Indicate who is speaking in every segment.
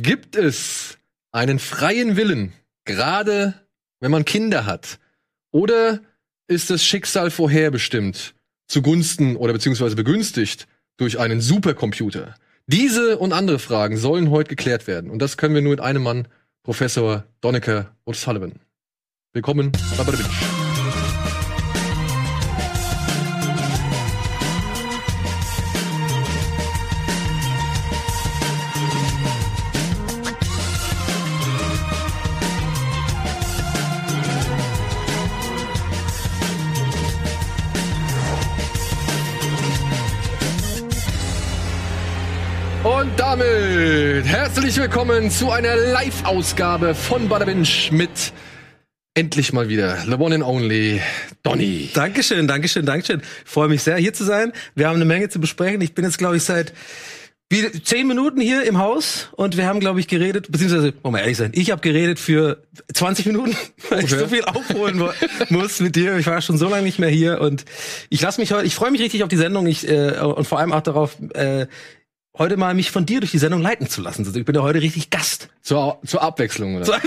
Speaker 1: Gibt es einen freien Willen, gerade wenn man Kinder hat? Oder ist das Schicksal vorherbestimmt, zugunsten oder beziehungsweise begünstigt durch einen Supercomputer? Diese und andere Fragen sollen heute geklärt werden. Und das können wir nur mit einem Mann, Professor Donnecker O'Sullivan. Willkommen bei Bada damit herzlich willkommen zu einer Live-Ausgabe von Bada Binge mit endlich mal wieder the one and only Donny.
Speaker 2: Dankeschön, Dankeschön, Dankeschön. Ich freue mich sehr, hier zu sein. Wir haben eine Menge zu besprechen. Ich bin jetzt, glaube ich, seit wie, zehn Minuten hier im Haus und wir haben, glaube ich, geredet, beziehungsweise, wollen wir ehrlich sein, ich habe geredet für 20 Minuten, weil ich
Speaker 1: Okay.
Speaker 2: so viel aufholen muss mit dir. Ich war schon so lange nicht mehr hier und ich lasse mich heute, ich freue mich richtig auf die Sendung ich, äh, und vor allem auch darauf, äh, heute mal mich von dir durch die Sendung leiten zu lassen. Also ich bin ja heute richtig Gast.
Speaker 1: Zur, zur Abwechslung, oder?
Speaker 2: So, ja.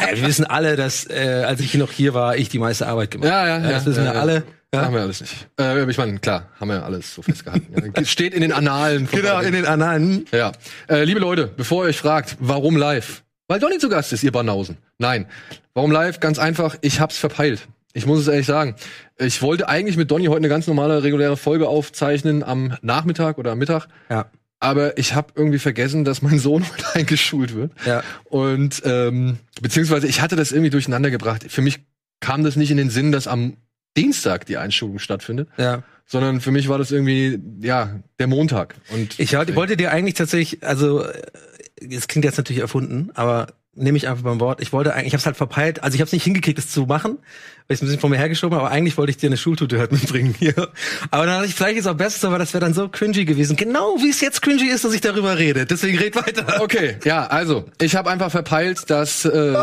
Speaker 2: ja, wir wissen alle, dass äh, als ich noch hier war, ich die meiste Arbeit gemacht
Speaker 1: Ja, ja,
Speaker 2: habe.
Speaker 1: ja.
Speaker 2: Das wissen
Speaker 1: ja,
Speaker 2: wir
Speaker 1: ja.
Speaker 2: alle. Ja.
Speaker 1: Haben wir alles nicht. Äh, ich meine, klar, haben wir alles so festgehalten. Ja, Steht in den Annalen.
Speaker 2: Genau, in den Annalen.
Speaker 1: Ja. Äh, liebe Leute, bevor ihr euch fragt, warum live? Weil Donny zu Gast ist, ihr Banausen. Nein. Warum live? Ganz einfach, ich hab's verpeilt. Ich muss es ehrlich sagen. Ich wollte eigentlich mit Donny heute eine ganz normale, reguläre Folge aufzeichnen am Nachmittag oder am Mittag.
Speaker 2: Ja.
Speaker 1: Aber ich habe irgendwie vergessen, dass mein Sohn heute eingeschult wird.
Speaker 2: Ja.
Speaker 1: Und ähm, beziehungsweise ich hatte das irgendwie durcheinander gebracht. Für mich kam das nicht in den Sinn, dass am Dienstag die Einschulung stattfindet,
Speaker 2: Ja.
Speaker 1: sondern für mich war das irgendwie ja der Montag. Und
Speaker 2: Ich wollte- wollte dir eigentlich tatsächlich, also äh, es klingt jetzt natürlich erfunden, aber nehme ich einfach beim Wort. Ich wollte eigentlich, ich habe es halt verpeilt, also ich habe es nicht hingekriegt, es zu machen, weil ich es ein bisschen vor mir hergeschoben habe, aber eigentlich wollte ich dir eine Schultute halt mitbringen hier. Aber dann dachte ich, vielleicht ist es auch besser, aber das wäre dann so cringy gewesen. Genau wie es jetzt cringy ist, dass ich darüber rede. Deswegen red weiter.
Speaker 1: Okay, ja, also ich habe einfach verpeilt, dass äh,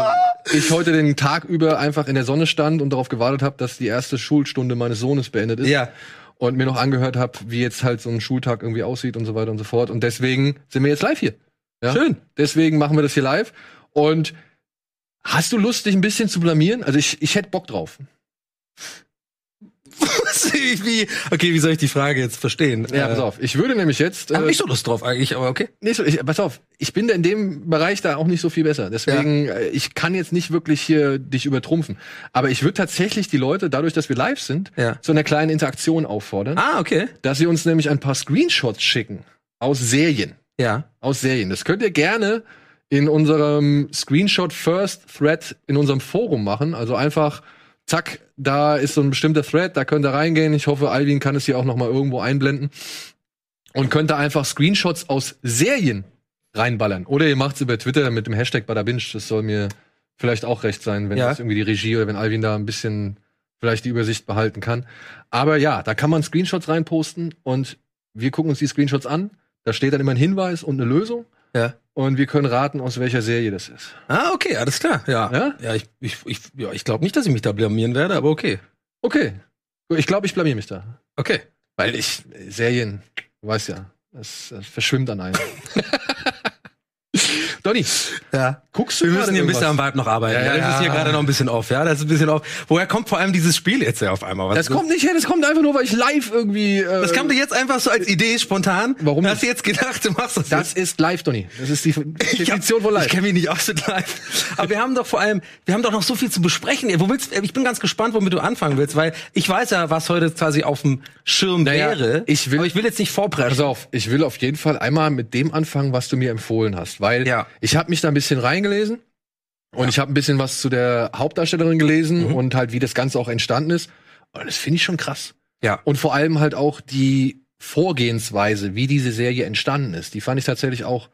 Speaker 1: ich heute den Tag über einfach in der Sonne stand und darauf gewartet habe, dass die erste Schulstunde meines Sohnes beendet ist.
Speaker 2: Ja.
Speaker 1: Und mir noch angehört habe, wie jetzt halt so ein Schultag irgendwie aussieht und so weiter und so fort. Und deswegen sind wir jetzt live hier. Ja?
Speaker 2: Schön.
Speaker 1: Deswegen machen wir das hier live. Und hast du Lust, dich ein bisschen zu blamieren? Also ich, ich hätte Bock drauf.
Speaker 2: wie, okay, wie soll ich die Frage jetzt verstehen?
Speaker 1: Ja,
Speaker 2: Äh,
Speaker 1: pass auf. Ich würde nämlich jetzt.
Speaker 2: Hab
Speaker 1: äh,
Speaker 2: nicht so Lust drauf eigentlich, aber okay.
Speaker 1: Nee, so, ich, pass auf, ich bin da in dem Bereich da auch nicht so viel besser. Deswegen, äh, ich kann jetzt nicht wirklich hier dich übertrumpfen. Aber ich würde tatsächlich die Leute, dadurch, dass wir live sind,
Speaker 2: Ja.
Speaker 1: zu einer kleinen Interaktion auffordern,
Speaker 2: Ah, okay.
Speaker 1: dass sie uns nämlich ein paar Screenshots schicken aus Serien.
Speaker 2: Ja.
Speaker 1: Aus Serien. Das könnt ihr gerne in unserem Screenshot First Thread in unserem Forum machen. Also einfach, zack, da ist so ein bestimmter Thread, da könnt ihr reingehen. Ich hoffe, Alvin kann es hier auch noch mal irgendwo einblenden. Und könnt da einfach Screenshots aus Serien reinballern. Oder ihr macht's über Twitter mit dem Hashtag Badabinch. Das soll mir vielleicht auch recht sein, wenn
Speaker 2: Ja.
Speaker 1: das irgendwie die Regie oder wenn Alvin da ein bisschen vielleicht die Übersicht behalten kann. Aber ja, da kann man Screenshots reinposten und wir gucken uns die Screenshots an. Da steht dann immer ein Hinweis und eine Lösung.
Speaker 2: Ja.
Speaker 1: Und wir können raten, aus welcher Serie das ist.
Speaker 2: Ah, okay, alles klar. Ja.
Speaker 1: Ja?
Speaker 2: Ja, ich, ich, ich, ja, ich glaube nicht, dass ich mich da blamieren werde, aber okay.
Speaker 1: Okay. Ich glaube, ich blamier mich da.
Speaker 2: Okay.
Speaker 1: Weil ich, Serien, du weißt ja, das verschwimmt an einem. Donny,
Speaker 2: Ja.
Speaker 1: guckst du
Speaker 2: Wir müssen hier ein bisschen am? Vibe noch arbeiten.
Speaker 1: Ja,
Speaker 2: Ja,
Speaker 1: ja,
Speaker 2: das ist hier
Speaker 1: ja.
Speaker 2: gerade noch ein bisschen off. Ja, das ist ein bisschen off. Woher kommt vor allem dieses Spiel jetzt ja auf einmal? Was
Speaker 1: Das kommt nicht her, das kommt einfach nur, weil ich live irgendwie. Äh,
Speaker 2: Das kam dir jetzt einfach so als Idee spontan.
Speaker 1: Warum
Speaker 2: Hast du jetzt gedacht, du machst das?
Speaker 1: Das ist live, Donny. Das ist die
Speaker 2: Ich hab-
Speaker 1: Definition von live.
Speaker 2: Ich kenne mich nicht aus mit live. Aber wir haben doch vor allem, wir haben doch noch so viel zu besprechen. Wo willst, ich bin ganz gespannt, womit du anfangen willst, weil ich weiß ja, was heute quasi auf dem Schirm
Speaker 1: Naja,
Speaker 2: wäre.
Speaker 1: ich will-
Speaker 2: aber ich will jetzt nicht vorpreschen.
Speaker 1: Pass auf, ich will auf jeden Fall einmal mit dem anfangen, was du mir empfohlen hast, weil
Speaker 2: Ja.
Speaker 1: ich habe mich da ein bisschen reingelesen und ich habe ein bisschen was zu der Hauptdarstellerin gelesen
Speaker 2: Mhm.
Speaker 1: und halt wie das Ganze auch entstanden ist. Und das finde ich schon krass.
Speaker 2: Ja.
Speaker 1: Und vor allem halt auch die Vorgehensweise, wie diese Serie entstanden ist, die fand ich tatsächlich auch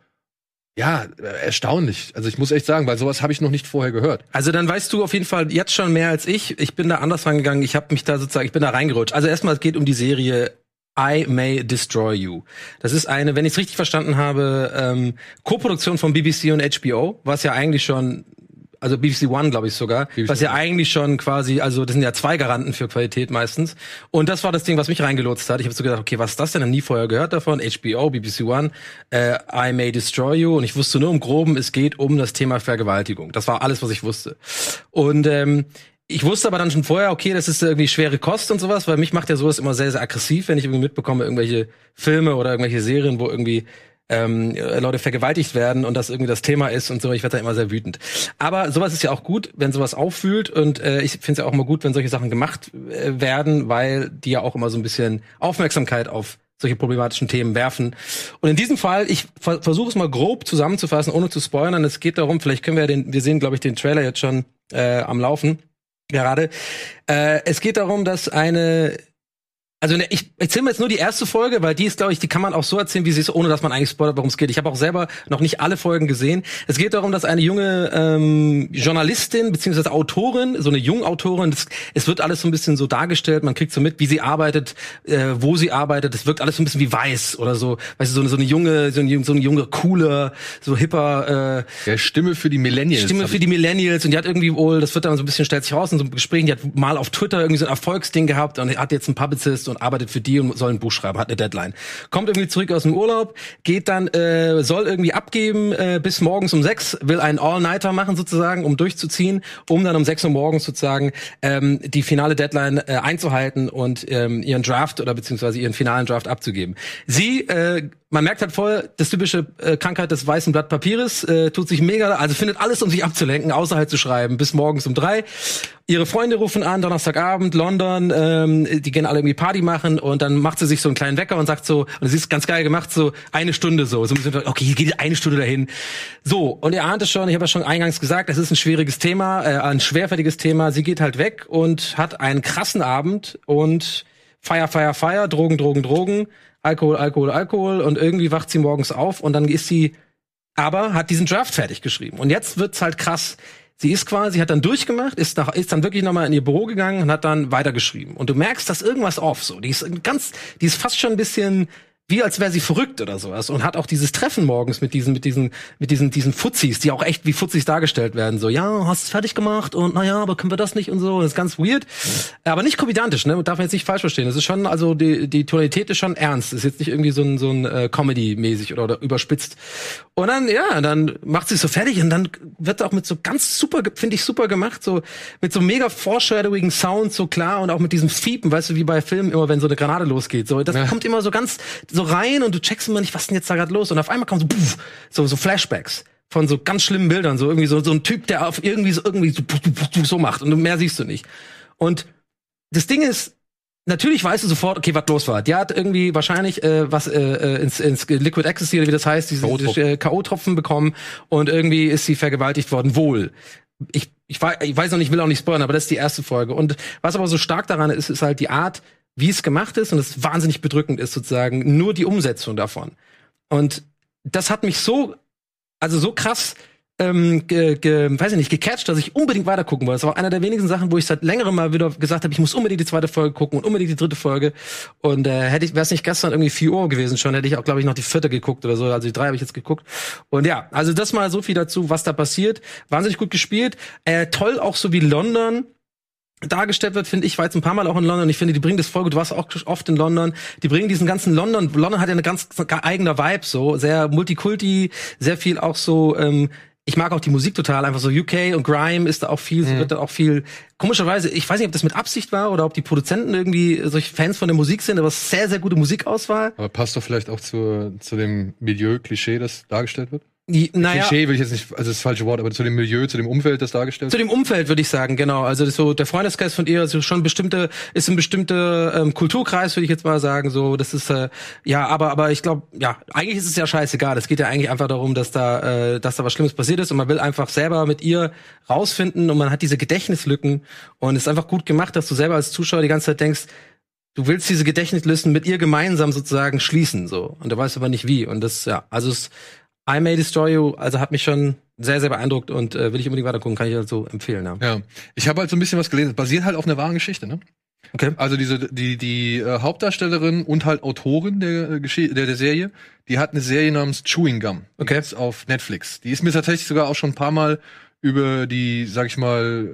Speaker 1: ja äh, erstaunlich. Also ich muss echt sagen, weil sowas habe ich noch nicht vorher gehört.
Speaker 2: Also dann weißt du auf jeden Fall jetzt schon mehr als ich. Ich bin da anders rangegangen. Ich habe mich da sozusagen, ich bin da reingerutscht. Also erstmal, es geht um die Serie I May Destroy You. Das ist eine, wenn ich es richtig verstanden habe, ähm, Co-Produktion von BBC und HBO, was ja eigentlich schon also BBC One, glaube ich sogar,
Speaker 1: BBC
Speaker 2: was ja
Speaker 1: One.
Speaker 2: eigentlich schon quasi, also das sind ja zwei Garanten für Qualität meistens. Und das war das Ding, was mich reingelotst hat. Ich habe so gedacht, okay, was ist das denn? Hab nie vorher gehört davon. HBO, BBC One, äh, I May Destroy You. Und ich wusste nur im Groben, es geht um das Thema Vergewaltigung. Das war alles, was ich wusste. Und ähm, ich wusste aber dann schon vorher, okay, das ist irgendwie schwere Kost und sowas, weil mich macht ja sowas immer sehr, sehr aggressiv, wenn ich irgendwie mitbekomme, irgendwelche Filme oder irgendwelche Serien, wo irgendwie ähm, Leute vergewaltigt werden und das irgendwie das Thema ist und so, ich werde da immer sehr wütend. Aber sowas ist ja auch gut, wenn sowas auffühlt und äh, ich finde es ja auch immer gut, wenn solche Sachen gemacht äh, werden, weil die ja auch immer so ein bisschen Aufmerksamkeit auf solche problematischen Themen werfen. Und in diesem Fall, ich ver versuche es mal grob zusammenzufassen, ohne zu spoilern. Es geht darum, vielleicht können wir ja den, wir sehen, glaube ich, den Trailer jetzt schon äh, am Laufen gerade. Äh, es geht darum, dass eine also ne, ich erzähle mir jetzt nur die erste Folge, weil die ist, glaube ich, die kann man auch so erzählen, wie sie ist, ohne dass man eigentlich spoilert, worum es geht. Ich habe auch selber noch nicht alle Folgen gesehen. Es geht darum, dass eine junge ähm, Journalistin beziehungsweise Autorin, so eine Jungautorin, das, es wird alles so ein bisschen so dargestellt, man kriegt so mit, wie sie arbeitet, äh, wo sie arbeitet. Es wirkt alles so ein bisschen wie weiß oder so, weißt du, so eine, so eine junge, so eine, so eine junge, coole, so hipper äh,
Speaker 1: Der Stimme für die Millennials.
Speaker 2: Stimme für die Millennials und die hat irgendwie wohl, das wird dann so ein bisschen stellt sich raus in so einem Gespräch, die hat mal auf Twitter irgendwie so ein Erfolgsding gehabt und hat jetzt einen Publicist und arbeitet für die und soll ein Buch schreiben, hat eine Deadline. Kommt irgendwie zurück aus dem Urlaub, geht dann, äh, soll irgendwie abgeben äh, bis morgens um sechs, will einen All-Nighter machen sozusagen, um durchzuziehen, um dann um sechs Uhr morgens sozusagen ähm, die finale Deadline äh, einzuhalten und ähm, ihren Draft oder beziehungsweise ihren finalen Draft abzugeben. Sie äh, man merkt halt voll, das typische äh, Krankheit des weißen Blatt Papieres, äh, tut sich mega, also findet alles, um sich abzulenken, außer halt zu schreiben, bis morgens um drei. Ihre Freunde rufen an, Donnerstagabend, London, ähm, die gehen alle irgendwie Party machen und dann macht sie sich so einen kleinen Wecker und sagt so, und sie ist ganz geil gemacht, so eine Stunde so, so ein okay, hier geht eine Stunde dahin. So, und ihr ahnt es schon, ich habe ja schon eingangs gesagt, es ist ein schwieriges Thema, äh, ein schwerfälliges Thema. Sie geht halt weg und hat einen krassen Abend und Feier, Feier, Feier, Drogen, Drogen, Drogen, Alkohol, Alkohol, Alkohol und irgendwie wacht sie morgens auf und dann ist sie, aber hat diesen Draft fertig geschrieben. Und jetzt wird's halt krass. Sie ist quasi, hat dann durchgemacht, ist, nach, ist dann wirklich nochmal in ihr Büro gegangen und hat dann weitergeschrieben. Und du merkst, dass irgendwas off so. Die ist ganz, die ist fast schon ein bisschen wie als wäre sie verrückt oder sowas. Und hat auch dieses Treffen morgens mit diesen mit diesen mit diesen diesen Fuzis, die auch echt wie Fuzis dargestellt werden, so ja, hast es fertig gemacht und naja, aber können wir das nicht und so, das ist ganz weird, aber nicht komödiantisch, ne, darf man jetzt nicht falsch verstehen. Das ist schon also die die Tonalität ist schon ernst, das ist jetzt nicht irgendwie so ein so ein äh, Comedy mäßig oder, oder überspitzt. Und dann ja, dann macht sie es so fertig und dann wird auch mit so ganz super finde ich super gemacht, so mit so mega foreshadowing Sound so klar und auch mit diesem Fiepen, weißt du, wie bei Filmen immer wenn so eine Granate losgeht, so das
Speaker 1: Ja.
Speaker 2: kommt immer so ganz so rein und du checkst immer nicht, was denn jetzt da gerade los und auf einmal kommen so puff, so so Flashbacks von so ganz schlimmen Bildern, so irgendwie so so ein Typ, der auf irgendwie so irgendwie so, puff, puff, puff, so macht und mehr siehst du nicht. Und das Ding ist, natürlich weißt du sofort, okay, was los war. Die hat irgendwie wahrscheinlich äh, was äh, äh, ins, ins Liquid Ecstasy oder wie das heißt, diese
Speaker 1: K.O.-Tropfen.
Speaker 2: äh, bekommen und irgendwie ist sie vergewaltigt worden, wohl. Ich, ich, weiß, ich weiß noch nicht, ich will auch nicht spoilern, aber das ist die erste Folge. Und was aber so stark daran ist, ist halt die Art, wie es gemacht ist und es wahnsinnig bedrückend ist sozusagen nur die Umsetzung davon. Und das hat mich so, also so krass, ähm, ge, ge, weiß ich nicht, gecatcht, dass ich unbedingt weitergucken wollte. Das war einer der wenigen Sachen, wo ich seit längerem mal wieder gesagt habe, ich muss unbedingt die zweite Folge gucken und unbedingt die dritte Folge. Und äh, hätte ich, wäre es nicht gestern irgendwie 4 Uhr gewesen schon, hätte ich auch, glaube ich, noch die vierte geguckt oder so. Also die drei habe ich jetzt geguckt. Und ja, also das mal so viel dazu, was da passiert. Wahnsinnig gut gespielt. Äh, toll auch so wie London dargestellt wird, finde ich, war jetzt ein paar Mal auch in London. Ich finde, die bringen das voll gut. Du warst auch oft in London. Die bringen diesen ganzen London. London hat ja eine ganz eigener Vibe, so sehr Multikulti, sehr viel auch so. Ähm, ich mag auch die Musik total, einfach so UK und Grime ist da auch viel,
Speaker 1: Mhm.
Speaker 2: wird da auch viel. Komischerweise, ich weiß nicht, ob das mit Absicht war oder ob die Produzenten irgendwie solche Fans von der Musik sind, aber es ist sehr, sehr gute Musikauswahl.
Speaker 1: Aber passt doch vielleicht auch zu, zu dem Milieu-Klischee, das dargestellt wird?
Speaker 2: Die, naja,
Speaker 1: Klischee will ich jetzt nicht, also das falsche Wort, aber zu dem Milieu, zu dem Umfeld, das dargestellt
Speaker 2: Zu dem Umfeld würde ich sagen, genau. Also das ist so der Freundeskreis von ihr, also schon bestimmte, ist ein bestimmter ähm, Kulturkreis, würde ich jetzt mal sagen. So, das ist äh, ja, aber aber ich glaube, ja, eigentlich ist es ja scheißegal. Es geht ja eigentlich einfach darum, dass da, äh, dass da was Schlimmes passiert ist und man will einfach selber mit ihr rausfinden und man hat diese Gedächtnislücken und es ist einfach gut gemacht, dass du selber als Zuschauer die ganze Zeit denkst, du willst diese Gedächtnislisten mit ihr gemeinsam sozusagen schließen, so und du weißt aber nicht wie und das ja, also es I May Destroy You, also hat mich schon sehr, sehr beeindruckt und äh, will ich unbedingt weiter gucken, kann ich also empfehlen. Ja.
Speaker 1: Ja. Ich habe halt so ein bisschen was gelesen. Basiert halt auf einer wahren Geschichte, ne?
Speaker 2: Okay.
Speaker 1: Also diese die die äh, Hauptdarstellerin und halt Autorin der, äh, Geschi der der Serie, die hat eine Serie namens Chewing Gum.
Speaker 2: Okay.
Speaker 1: auf Netflix. Die ist mir tatsächlich sogar auch schon ein paar Mal über die, sag ich mal,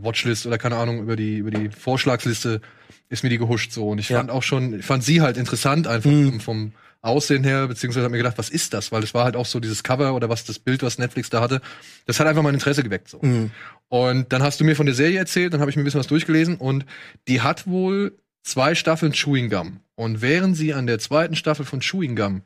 Speaker 1: Watchlist oder keine Ahnung, über die, über die Vorschlagsliste ist mir die gehuscht so. Und ich
Speaker 2: Ja.
Speaker 1: fand auch schon, ich fand sie halt interessant einfach
Speaker 2: Mhm.
Speaker 1: vom, vom Aussehen her, beziehungsweise hab mir gedacht, was ist das? Weil es war halt auch so dieses Cover oder was das Bild, was Netflix da hatte, das hat einfach mein Interesse geweckt so.
Speaker 2: Mhm.
Speaker 1: Und dann hast du mir von der Serie erzählt, dann habe ich mir ein bisschen was durchgelesen und die hat wohl zwei Staffeln Chewing Gum. Und während sie an der zweiten Staffel von Chewing Gum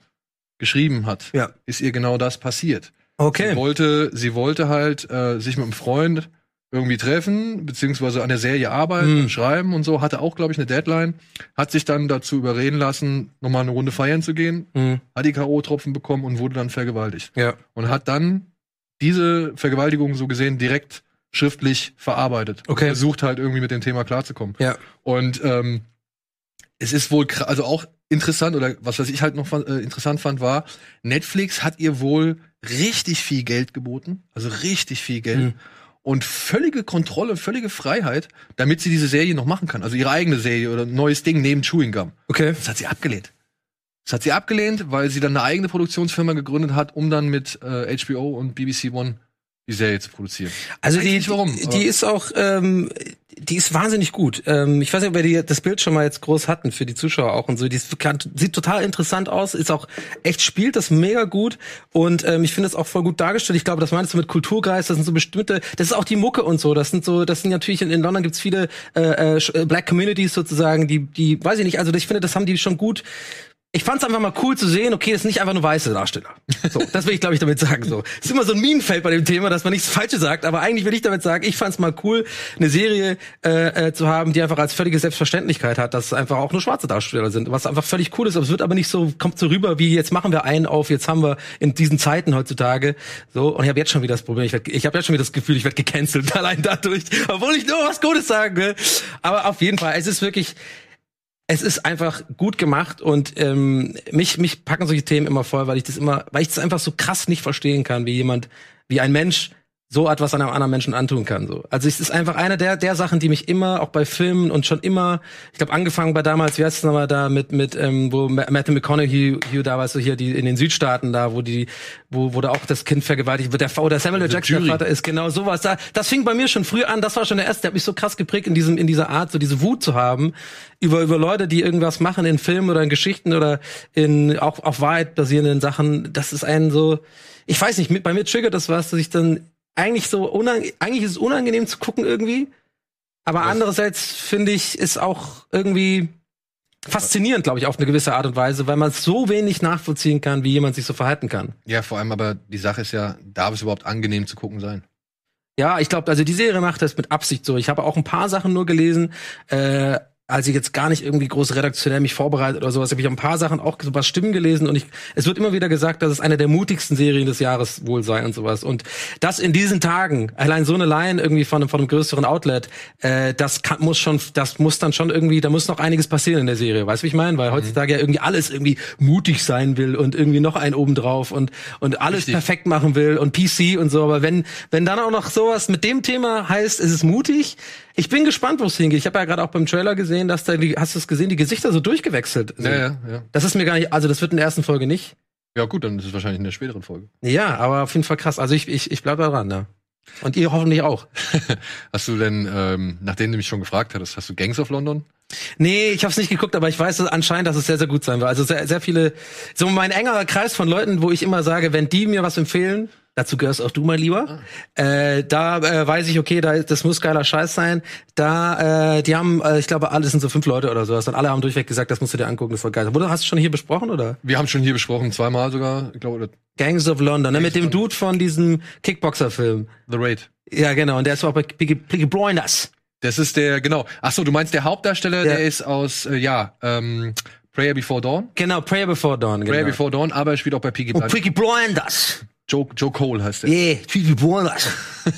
Speaker 1: geschrieben hat,
Speaker 2: Ja.
Speaker 1: ist ihr genau das passiert.
Speaker 2: Okay.
Speaker 1: Sie wollte, sie wollte halt äh, sich mit einem Freund irgendwie treffen, beziehungsweise an der Serie arbeiten
Speaker 2: Hm.
Speaker 1: und schreiben und so, hatte auch, glaube ich, eine Deadline, hat sich dann dazu überreden lassen, nochmal eine Runde feiern zu gehen,
Speaker 2: Mhm.
Speaker 1: hat die K.O.-Tropfen bekommen und wurde dann vergewaltigt.
Speaker 2: Ja.
Speaker 1: Und hat dann diese Vergewaltigung so gesehen direkt schriftlich verarbeitet.
Speaker 2: Okay.
Speaker 1: versucht halt irgendwie mit dem Thema klarzukommen.
Speaker 2: Ja.
Speaker 1: Und ähm, es ist wohl, also auch interessant, oder was, was ich halt noch fand, äh, interessant fand, war, Netflix hat ihr wohl richtig viel Geld geboten, also richtig viel Geld.
Speaker 2: Mhm.
Speaker 1: Und völlige Kontrolle, völlige Freiheit, damit sie diese Serie noch machen kann. Also ihre eigene Serie oder ein neues Ding neben Chewing Gum.
Speaker 2: Okay.
Speaker 1: Das hat sie abgelehnt. Das hat sie abgelehnt, weil sie dann eine eigene Produktionsfirma gegründet hat, um dann mit äh, HBO und BBC One die Serie zu produzieren.
Speaker 2: Also die,
Speaker 1: nicht warum,
Speaker 2: die, die ist auch, ähm, die ist wahnsinnig gut. Ähm, ich weiß nicht, ob wir die, das Bild schon mal jetzt groß hatten für die Zuschauer auch und so. Die ist, sieht total interessant aus, ist auch echt spielt das mega gut und ähm, ich finde es auch voll gut dargestellt. Ich glaube, das meinst du mit Kulturgeist, das sind so bestimmte, das ist auch die Mucke und so. Das sind so, das sind natürlich in, in London gibt's viele äh, äh, äh, Black Communities sozusagen, die, die, weiß ich nicht. Also ich finde, das haben die schon gut ich fand's einfach mal cool zu sehen, okay, das sind nicht einfach nur weiße Darsteller. So, das will ich, glaube ich, damit sagen. So, es ist immer so ein Minenfeld bei dem Thema, dass man nichts Falsches sagt, aber eigentlich will ich damit sagen, ich fand's mal cool, eine Serie äh, äh, zu haben, die einfach als völlige Selbstverständlichkeit hat, dass es einfach auch nur schwarze Darsteller sind, was einfach völlig cool ist. Aber es wird aber nicht so, kommt so rüber wie jetzt machen wir einen auf, jetzt haben wir in diesen Zeiten heutzutage so. Und ich habe jetzt schon wieder das Problem, ich, werd- ich habe jetzt schon wieder das Gefühl, ich werde gecancelt allein dadurch, obwohl ich nur was Gutes sagen will. Aber auf jeden Fall, es ist wirklich es ist einfach gut gemacht und ähm, mich mich packen solche Themen immer voll, weil ich das immer, weil ich das einfach so krass nicht verstehen kann, wie jemand, wie ein Mensch so etwas einem anderen Menschen antun kann. So. Also es ist einfach eine der der Sachen, die mich immer auch bei Filmen und schon immer, ich glaube angefangen bei damals, wie heißt es nochmal da mit mit ähm, wo Ma- Matthew McConaughey Hugh, da weißt du hier die in den Südstaaten da, wo die wo wo da auch das Kind vergewaltigt wird, der oder Samuel L. Jackson der. Vater ist genau sowas. Da, das fing bei mir schon früh an. Das war schon der erste, der hat mich so krass geprägt in diesem in dieser Art, so diese Wut zu haben über über Leute, die irgendwas machen in Filmen oder in Geschichten oder in auch auf Wahrheit basierenden Sachen. Das ist ein so, ich weiß nicht, mit, bei mir triggert das was, dass ich dann eigentlich so eigentlich ist es unangenehm zu gucken irgendwie, aber
Speaker 1: Was?
Speaker 2: andererseits finde ich ist auch irgendwie faszinierend, glaube ich, auf eine gewisse Art und Weise, weil man so wenig nachvollziehen kann, wie jemand sich so verhalten kann.
Speaker 1: Ja, vor allem aber die Sache ist ja, darf es überhaupt angenehm zu gucken sein?
Speaker 2: Ja, ich glaube, also die Serie macht das mit Absicht so. Ich habe auch ein paar Sachen nur gelesen, äh, als ich jetzt gar nicht irgendwie groß redaktionell mich vorbereitet oder sowas, habe ich ein paar Sachen auch so was Stimmen gelesen und ich, es wird immer wieder gesagt, dass es eine der mutigsten Serien des Jahres wohl sei und sowas. Und das in diesen Tagen, allein so eine Line irgendwie von einem, von einem größeren Outlet, äh, das kann, muss schon, das muss dann schon irgendwie, da muss noch einiges passieren in der Serie, weißt du, wie ich meine? Weil heutzutage ja irgendwie alles irgendwie mutig sein will und irgendwie noch einen obendrauf und, und alles
Speaker 1: Richtig.
Speaker 2: perfekt machen will und PC und so. Aber wenn, wenn dann auch noch sowas mit dem Thema heißt, es ist mutig, ich bin gespannt, wo es hingeht. Ich habe ja gerade auch beim Trailer gesehen, dass da, die, hast du es gesehen, die Gesichter so durchgewechselt sind.
Speaker 1: Ja, ja, ja.
Speaker 2: Das ist mir gar nicht, also das wird in der ersten Folge nicht.
Speaker 1: Ja, gut, dann ist es wahrscheinlich in der späteren Folge.
Speaker 2: Ja, aber auf jeden Fall krass. Also ich, ich, ich bleib da dran, ne? Und ihr hoffentlich auch.
Speaker 1: Hast du denn, ähm, nachdem du mich schon gefragt hattest, hast du Gangs of London?
Speaker 2: Nee, ich habe es nicht geguckt, aber ich weiß dass anscheinend, dass es sehr, sehr gut sein wird. Also sehr, sehr viele, so mein engerer Kreis von Leuten, wo ich immer sage, wenn die mir was empfehlen, dazu gehörst auch du mal lieber, äh, da äh, weiß ich, okay, da, das muss geiler Scheiß sein. Da, äh, die haben, äh, ich glaube, alle sind so fünf Leute oder sowas und alle haben durchweg gesagt, das musst du dir angucken, das war geil. Wurde, hast du schon hier besprochen, oder?
Speaker 1: Wir haben schon hier besprochen, zweimal sogar, ich glaube,
Speaker 2: Gangs of London, ne, mit dem Dude von diesem Kickboxer-Film.
Speaker 1: The Raid.
Speaker 2: Ja, genau, und der ist auch bei Piggy, Blinders.
Speaker 1: Das ist der, genau. Ach so, du meinst der Hauptdarsteller,
Speaker 2: Ja.
Speaker 1: der ist aus, äh, ja, ähm, Prayer Before Dawn.
Speaker 2: Genau, Prayer Before Dawn. Genau.
Speaker 1: Prayer Before Dawn, aber er spielt auch bei Piggy
Speaker 2: Und
Speaker 1: Blinders.
Speaker 2: Piggy Blinders.
Speaker 1: Joe, Joe Cole heißt der.
Speaker 2: Yeah, Piggy Blinders.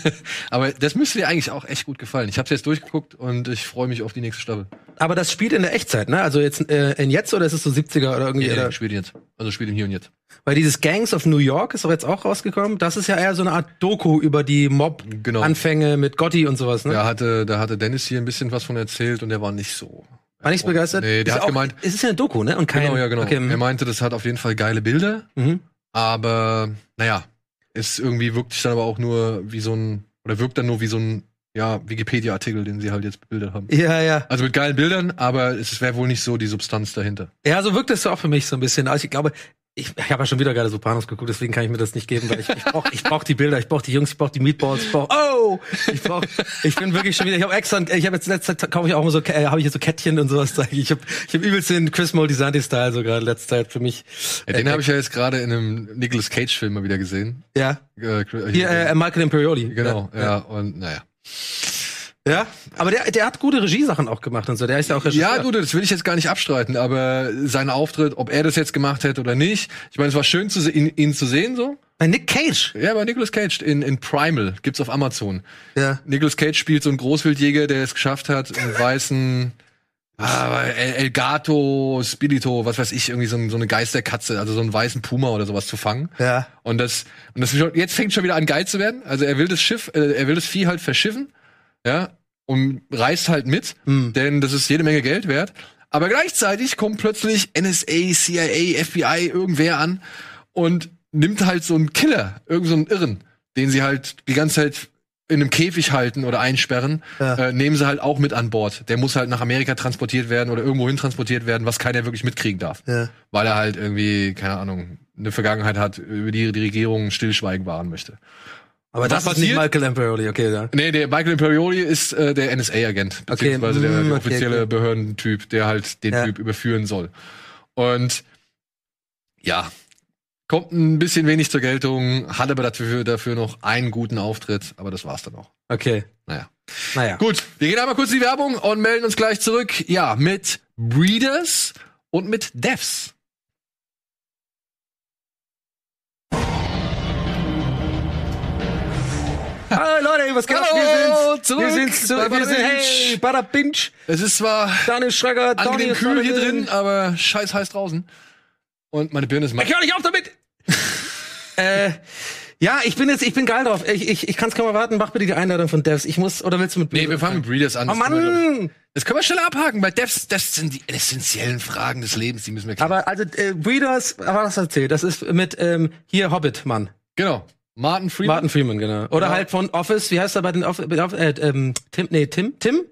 Speaker 1: Aber das müsste dir eigentlich auch echt gut gefallen. Ich habe jetzt durchgeguckt und ich freue mich auf die nächste Staffel.
Speaker 2: Aber das spielt in der Echtzeit, ne? Also jetzt äh, in jetzt oder ist es so 70er oder irgendwie?
Speaker 1: Nee, nee,
Speaker 2: oder?
Speaker 1: ich spiele jetzt. Also spiele ihn hier und jetzt.
Speaker 2: Weil dieses Gangs of New York ist doch jetzt auch rausgekommen. Das ist ja eher so eine Art Doku über die
Speaker 1: Genau.
Speaker 2: Mob-Anfänge mit Gotti und sowas, ne?
Speaker 1: Da hatte, da hatte Dennis hier ein bisschen was von erzählt und der war nicht so.
Speaker 2: War nicht begeistert?
Speaker 1: Nee, der
Speaker 2: ist
Speaker 1: hat
Speaker 2: auch,
Speaker 1: gemeint-
Speaker 2: Es ist ja eine Doku, ne? Und kein,
Speaker 1: Genau, ja, genau.
Speaker 2: Okay,
Speaker 1: Er
Speaker 2: mhm.
Speaker 1: meinte, das hat auf jeden Fall geile Bilder,
Speaker 2: mhm.
Speaker 1: Aber naja, ist irgendwie wirklich dann aber auch nur wie so ein, oder wirkt dann nur wie so ein, ja, Wikipedia-Artikel, den sie halt jetzt bebildert haben.
Speaker 2: Ja, ja.
Speaker 1: Also mit geilen Bildern, aber es wäre wohl nicht so die Substanz dahinter.
Speaker 2: Ja, so wirkt es auch für mich so ein bisschen. Also ich glaube, ich, ich habe ja schon wieder gerade Sopranos geguckt, deswegen kann ich mir das nicht geben, weil ich, ich brauche ich brauch die Bilder, ich brauche die Jungs, ich brauche die Meatballs, ich brauche oh, ich brauch, ich bin wirklich schon wieder, ich habe extra, ich habe jetzt letzte Zeit kaufe ich auch immer so, äh, habe ich hier so Kettchen und sowas. Ich habe ich hab übelst den Chris Moltisanti Style so gerade letzte Zeit für mich.
Speaker 1: Ja, den habe ich ja jetzt gerade in einem Nicolas Cage Film mal wieder gesehen.
Speaker 2: Ja.
Speaker 1: Äh,
Speaker 2: Hier äh, Michael Imperioli.
Speaker 1: genau, ja, und naja.
Speaker 2: Ja, aber der, der hat gute Regiesachen auch gemacht und so. Der ist ja auch Regisseur.
Speaker 1: Ja, du, das will ich jetzt gar nicht abstreiten, aber sein Auftritt, ob er das jetzt gemacht hätte oder nicht, ich meine, es war schön, zu ihn, ihn zu sehen so.
Speaker 2: Bei Nick Cage.
Speaker 1: Ja, bei Nicolas Cage in, in Primal gibt's auf Amazon.
Speaker 2: Ja.
Speaker 1: Nicolas Cage spielt so einen Großwildjäger, der es geschafft hat, einen weißen ah, El, El Gato, Spirito, was weiß ich, irgendwie so, ein, so eine Geisterkatze, also so einen weißen Puma oder sowas zu fangen.
Speaker 2: Ja.
Speaker 1: Und das, und das jetzt fängt schon wieder an geil zu werden. Also er will das Schiff, äh, er will das Vieh halt verschiffen, ja, und reist halt mit,
Speaker 2: Mhm.
Speaker 1: denn das ist jede Menge Geld wert. Aber gleichzeitig kommt plötzlich NSA, CIA, FBI, irgendwer an und nimmt halt so einen Killer, irgend so einen Irren, den sie halt die ganze Zeit in einem Käfig halten oder einsperren,
Speaker 2: Ja.
Speaker 1: äh, nehmen sie halt auch mit an Bord. Der muss halt nach Amerika transportiert werden oder irgendwo hin transportiert werden, was keiner wirklich mitkriegen darf
Speaker 2: Ja.
Speaker 1: weil er halt irgendwie, keine Ahnung, eine Vergangenheit hat, über die die Regierung Stillschweigen wahren möchte.
Speaker 2: Aber
Speaker 1: Was
Speaker 2: das ist nicht
Speaker 1: passiert?
Speaker 2: Michael Imperioli, okay, ja.
Speaker 1: Nee, der Michael Imperioli ist äh, der NSA-Agent,
Speaker 2: Okay,
Speaker 1: beziehungsweise der,
Speaker 2: mm,
Speaker 1: der
Speaker 2: okay,
Speaker 1: offizielle
Speaker 2: okay.
Speaker 1: Behördentyp, der halt den
Speaker 2: Ja.
Speaker 1: Typ überführen soll. Und ja, kommt ein bisschen wenig zur Geltung, hat aber dafür, dafür noch einen guten Auftritt, aber das war's dann auch.
Speaker 2: Okay.
Speaker 1: Naja.
Speaker 2: Naja.
Speaker 1: Gut, wir gehen einmal kurz in die Werbung und melden uns gleich zurück. Ja, mit Breeders und mit Devs.
Speaker 2: Hallo Leute, was geht ab?
Speaker 1: Hallo,
Speaker 2: Wir sind,
Speaker 1: zurück
Speaker 2: wir sind, so,
Speaker 1: bei
Speaker 2: wir sind, hey, Bada Binge,
Speaker 1: Es ist zwar
Speaker 2: Daniel Schrecker, Donny
Speaker 1: angenehm
Speaker 2: ist
Speaker 1: kühl hier drin, aber scheiß heiß draußen. Und meine Birne ist
Speaker 2: Ich
Speaker 1: matt.
Speaker 2: hör nicht auf damit! äh, ja, ich bin jetzt, ich bin geil drauf. Ich, ich, ich kann's kaum erwarten. Mach bitte die Einladung von Devs. Ich muss, oder willst du mit
Speaker 1: Nee, wir fangen mit Breeders an.
Speaker 2: Oh
Speaker 1: Das können wir, glaub ich-
Speaker 2: Mann!
Speaker 1: Das können wir schnell abhaken, weil Devs, das sind die essentiellen Fragen des Lebens, die müssen wir klären.
Speaker 2: Aber also, äh, Breeders, aber was erzählt? Das ist mit, ähm, hier Hobbit, Mann.
Speaker 1: genau. Martin Freeman.
Speaker 2: Martin Freeman, genau. Oder
Speaker 1: Ja.
Speaker 2: halt von Office, wie heißt er bei den Office, äh, ähm, Tim, nee, Tim, Tim?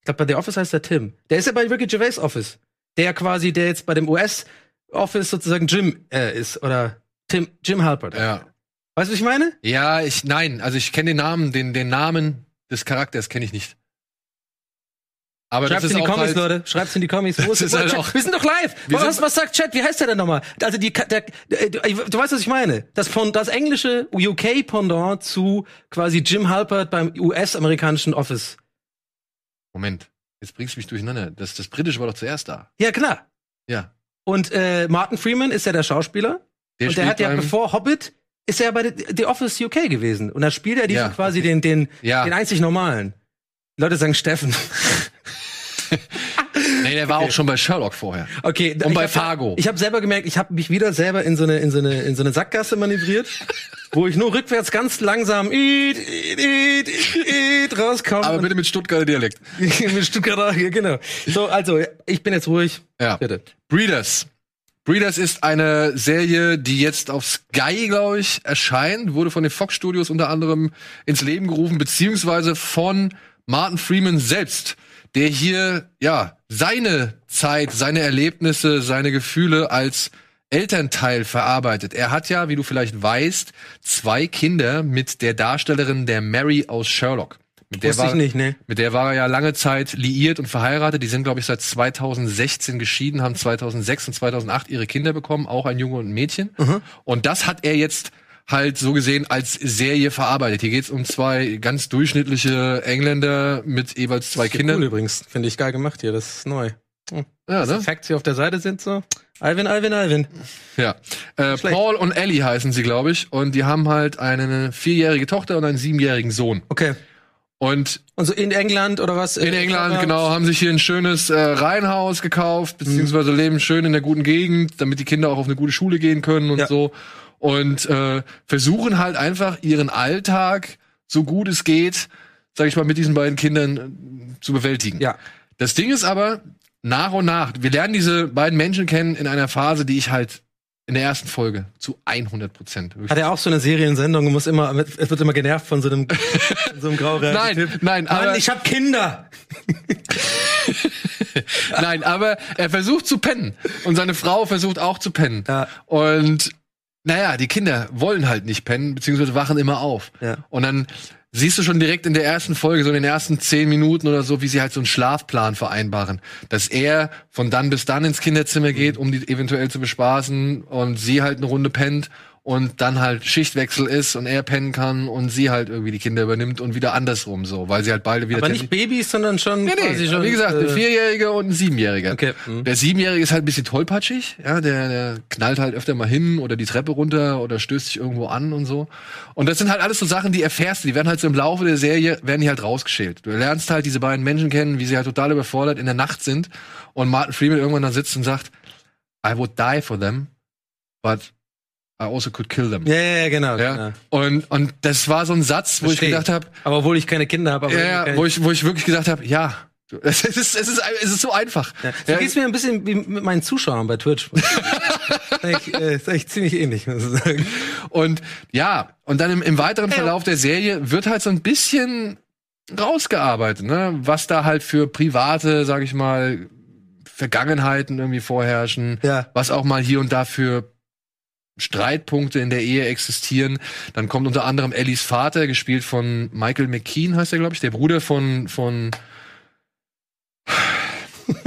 Speaker 2: Ich glaube, bei der Office heißt er Tim. Der ist ja bei Ricky Gervais Office. Der quasi, der jetzt bei dem US Office sozusagen Jim äh, ist. Oder Tim, Jim Halpert.
Speaker 1: Ja.
Speaker 2: Weißt du, was ich meine?
Speaker 1: Ja, ich, nein, also ich kenne den Namen, den, den Namen des Charakters kenne ich nicht. Aber
Speaker 2: Schreibt's in
Speaker 1: ist
Speaker 2: die Comics,
Speaker 1: halt,
Speaker 2: Leute. Schreibt's in die Comics. Wo
Speaker 1: ist
Speaker 2: wo-
Speaker 1: halt auch-
Speaker 2: wir sind doch live. Was, was sagt Chat? Wie heißt der denn nochmal? Also die, der, du, weißt, was ich meine. Das, von, das englische UK-Pendant zu quasi Jim Halpert beim US-amerikanischen Office.
Speaker 1: Moment, jetzt bringst du mich durcheinander. Das, das Britische war doch zuerst da.
Speaker 2: Ja, klar.
Speaker 1: Ja.
Speaker 2: Und äh, Martin Freeman ist ja der Schauspieler.
Speaker 1: Der
Speaker 2: und der hat ja bevor Hobbit ist er ja bei The Office UK gewesen. Und da spielt er diesen
Speaker 1: Ja,
Speaker 2: quasi den, den,
Speaker 1: Ja.
Speaker 2: den einzig normalen. Die Leute sagen Steffen.
Speaker 1: Nee, der war auch schon bei Sherlock vorher.
Speaker 2: Okay.
Speaker 1: Und bei
Speaker 2: hab,
Speaker 1: Fargo.
Speaker 2: Ich habe selber gemerkt, ich habe mich wieder selber in so eine in so eine in so eine Sackgasse manövriert, wo ich nur rückwärts ganz langsam iit, iit, iit, iit, rauskomme.
Speaker 1: Aber bitte mit Stuttgarter Dialekt.
Speaker 2: mit Stuttgarter, genau. So, also ich bin jetzt ruhig.
Speaker 1: Ja.
Speaker 2: Bitte.
Speaker 1: Breeders. Breeders ist eine Serie, die jetzt auf Sky, glaube ich, erscheint, wurde von den Fox Studios unter anderem ins Leben gerufen, beziehungsweise von Martin Freeman selbst, der hier, ja, seine Zeit, seine Erlebnisse, seine Gefühle als Elternteil verarbeitet. Er hat ja, wie du vielleicht weißt, zwei Kinder mit der Darstellerin der Mary aus Sherlock. Mit der
Speaker 2: Wusste ich nicht, ne?
Speaker 1: mit der war er ja lange Zeit liiert und verheiratet. Die sind, glaube ich, seit 2016 geschieden, haben 2006 und 2008 ihre Kinder bekommen, auch ein Junge und ein Mädchen.
Speaker 2: Mhm.
Speaker 1: Und das hat er jetzt halt so gesehen als Serie verarbeitet. Hier geht's um zwei ganz durchschnittliche Engländer mit jeweils zwei
Speaker 2: Cool
Speaker 1: Kindern.
Speaker 2: übrigens. Finde ich geil gemacht hier. Das ist neu.
Speaker 1: Ja,
Speaker 2: Die
Speaker 1: ne?
Speaker 2: Facts hier auf der Seite sind so. Alvin, Alvin, Alvin.
Speaker 1: ja. Äh. Paul und Ellie heißen sie, glaube ich. Und die haben halt eine vierjährige Tochter und einen siebenjährigen Sohn.
Speaker 2: Okay.
Speaker 1: Und
Speaker 2: Und so in England oder was?
Speaker 1: In England, genau, haben sich hier ein schönes äh, Reihenhaus gekauft, beziehungsweise leben schön in der guten Gegend, damit die Kinder auch auf eine gute Schule gehen können und
Speaker 2: Ja.
Speaker 1: so. Und äh, versuchen halt einfach ihren Alltag, so gut es geht, sag ich mal, mit diesen beiden Kindern äh, zu bewältigen.
Speaker 2: Ja.
Speaker 1: Das Ding ist aber, nach und nach, wir lernen diese beiden Menschen kennen in einer Phase, die ich halt In der ersten Folge. Zu 100 Prozent.
Speaker 2: Hat er auch so eine Seriensendung und muss immer, es wird immer genervt von so einem, so einem grauer
Speaker 1: Nein, nein, aber
Speaker 2: Mann, ich hab Kinder!
Speaker 1: Nein, aber er versucht zu pennen. Und seine Frau versucht auch zu pennen.
Speaker 2: Ja.
Speaker 1: Und naja, die Kinder wollen halt nicht pennen, beziehungsweise wachen immer auf.
Speaker 2: Ja.
Speaker 1: Und dann siehst du schon direkt in der ersten Folge, so in den ersten zehn Minuten oder so, wie sie halt so einen Schlafplan vereinbaren. Dass er von dann bis dann ins Kinderzimmer geht, um die eventuell zu bespaßen und sie halt eine Runde pennt und dann halt Schichtwechsel ist und er pennen kann und sie halt irgendwie die Kinder übernimmt und wieder andersrum so, weil sie halt beide wieder
Speaker 2: Aber nicht Babys, sondern schon
Speaker 1: Nee,
Speaker 2: quasi
Speaker 1: nee,
Speaker 2: schon.
Speaker 1: wie gesagt, ein
Speaker 2: äh,
Speaker 1: Vierjähriger und ein Siebenjähriger.
Speaker 2: Okay, mhm.
Speaker 1: Der Siebenjährige ist halt ein bisschen tollpatschig, ja, der, der knallt halt öfter mal hin oder die Treppe runter oder stößt sich irgendwo an und so. Und das sind halt alles so Sachen, die erfährst du, die werden halt so im Laufe der Serie, werden die halt rausgeschält. Du lernst halt diese beiden Menschen kennen, wie sie halt total überfordert in der Nacht sind und Martin Freeman irgendwann da sitzt und sagt, I would die for them, but I also could kill them.
Speaker 2: Ja, ja, ja, genau.
Speaker 1: Ja.
Speaker 2: genau.
Speaker 1: Und, und das war so ein Satz, wo
Speaker 2: Versteh.
Speaker 1: ich gedacht habe,
Speaker 2: Aber obwohl ich keine Kinder habe, aber
Speaker 1: ja, ja, wo ich, wo ich wirklich gedacht habe, ja, es ist, es ist, es ist so einfach.
Speaker 2: Ja. So geht's mir ein bisschen wie mit meinen Zuschauern bei Twitch. ist, eigentlich, äh, ist eigentlich ziemlich ähnlich, muss ich sagen.
Speaker 1: Und ja, und dann im, im weiteren Verlauf der Serie wird halt so ein bisschen rausgearbeitet, ne? was da halt für private, sag ich mal, Vergangenheiten irgendwie vorherrschen,
Speaker 2: Ja.
Speaker 1: was auch mal hier und da für Streitpunkte in der Ehe existieren. Dann kommt unter anderem Ellies Vater, gespielt von Michael McKean, heißt er, glaube ich, der Bruder von, von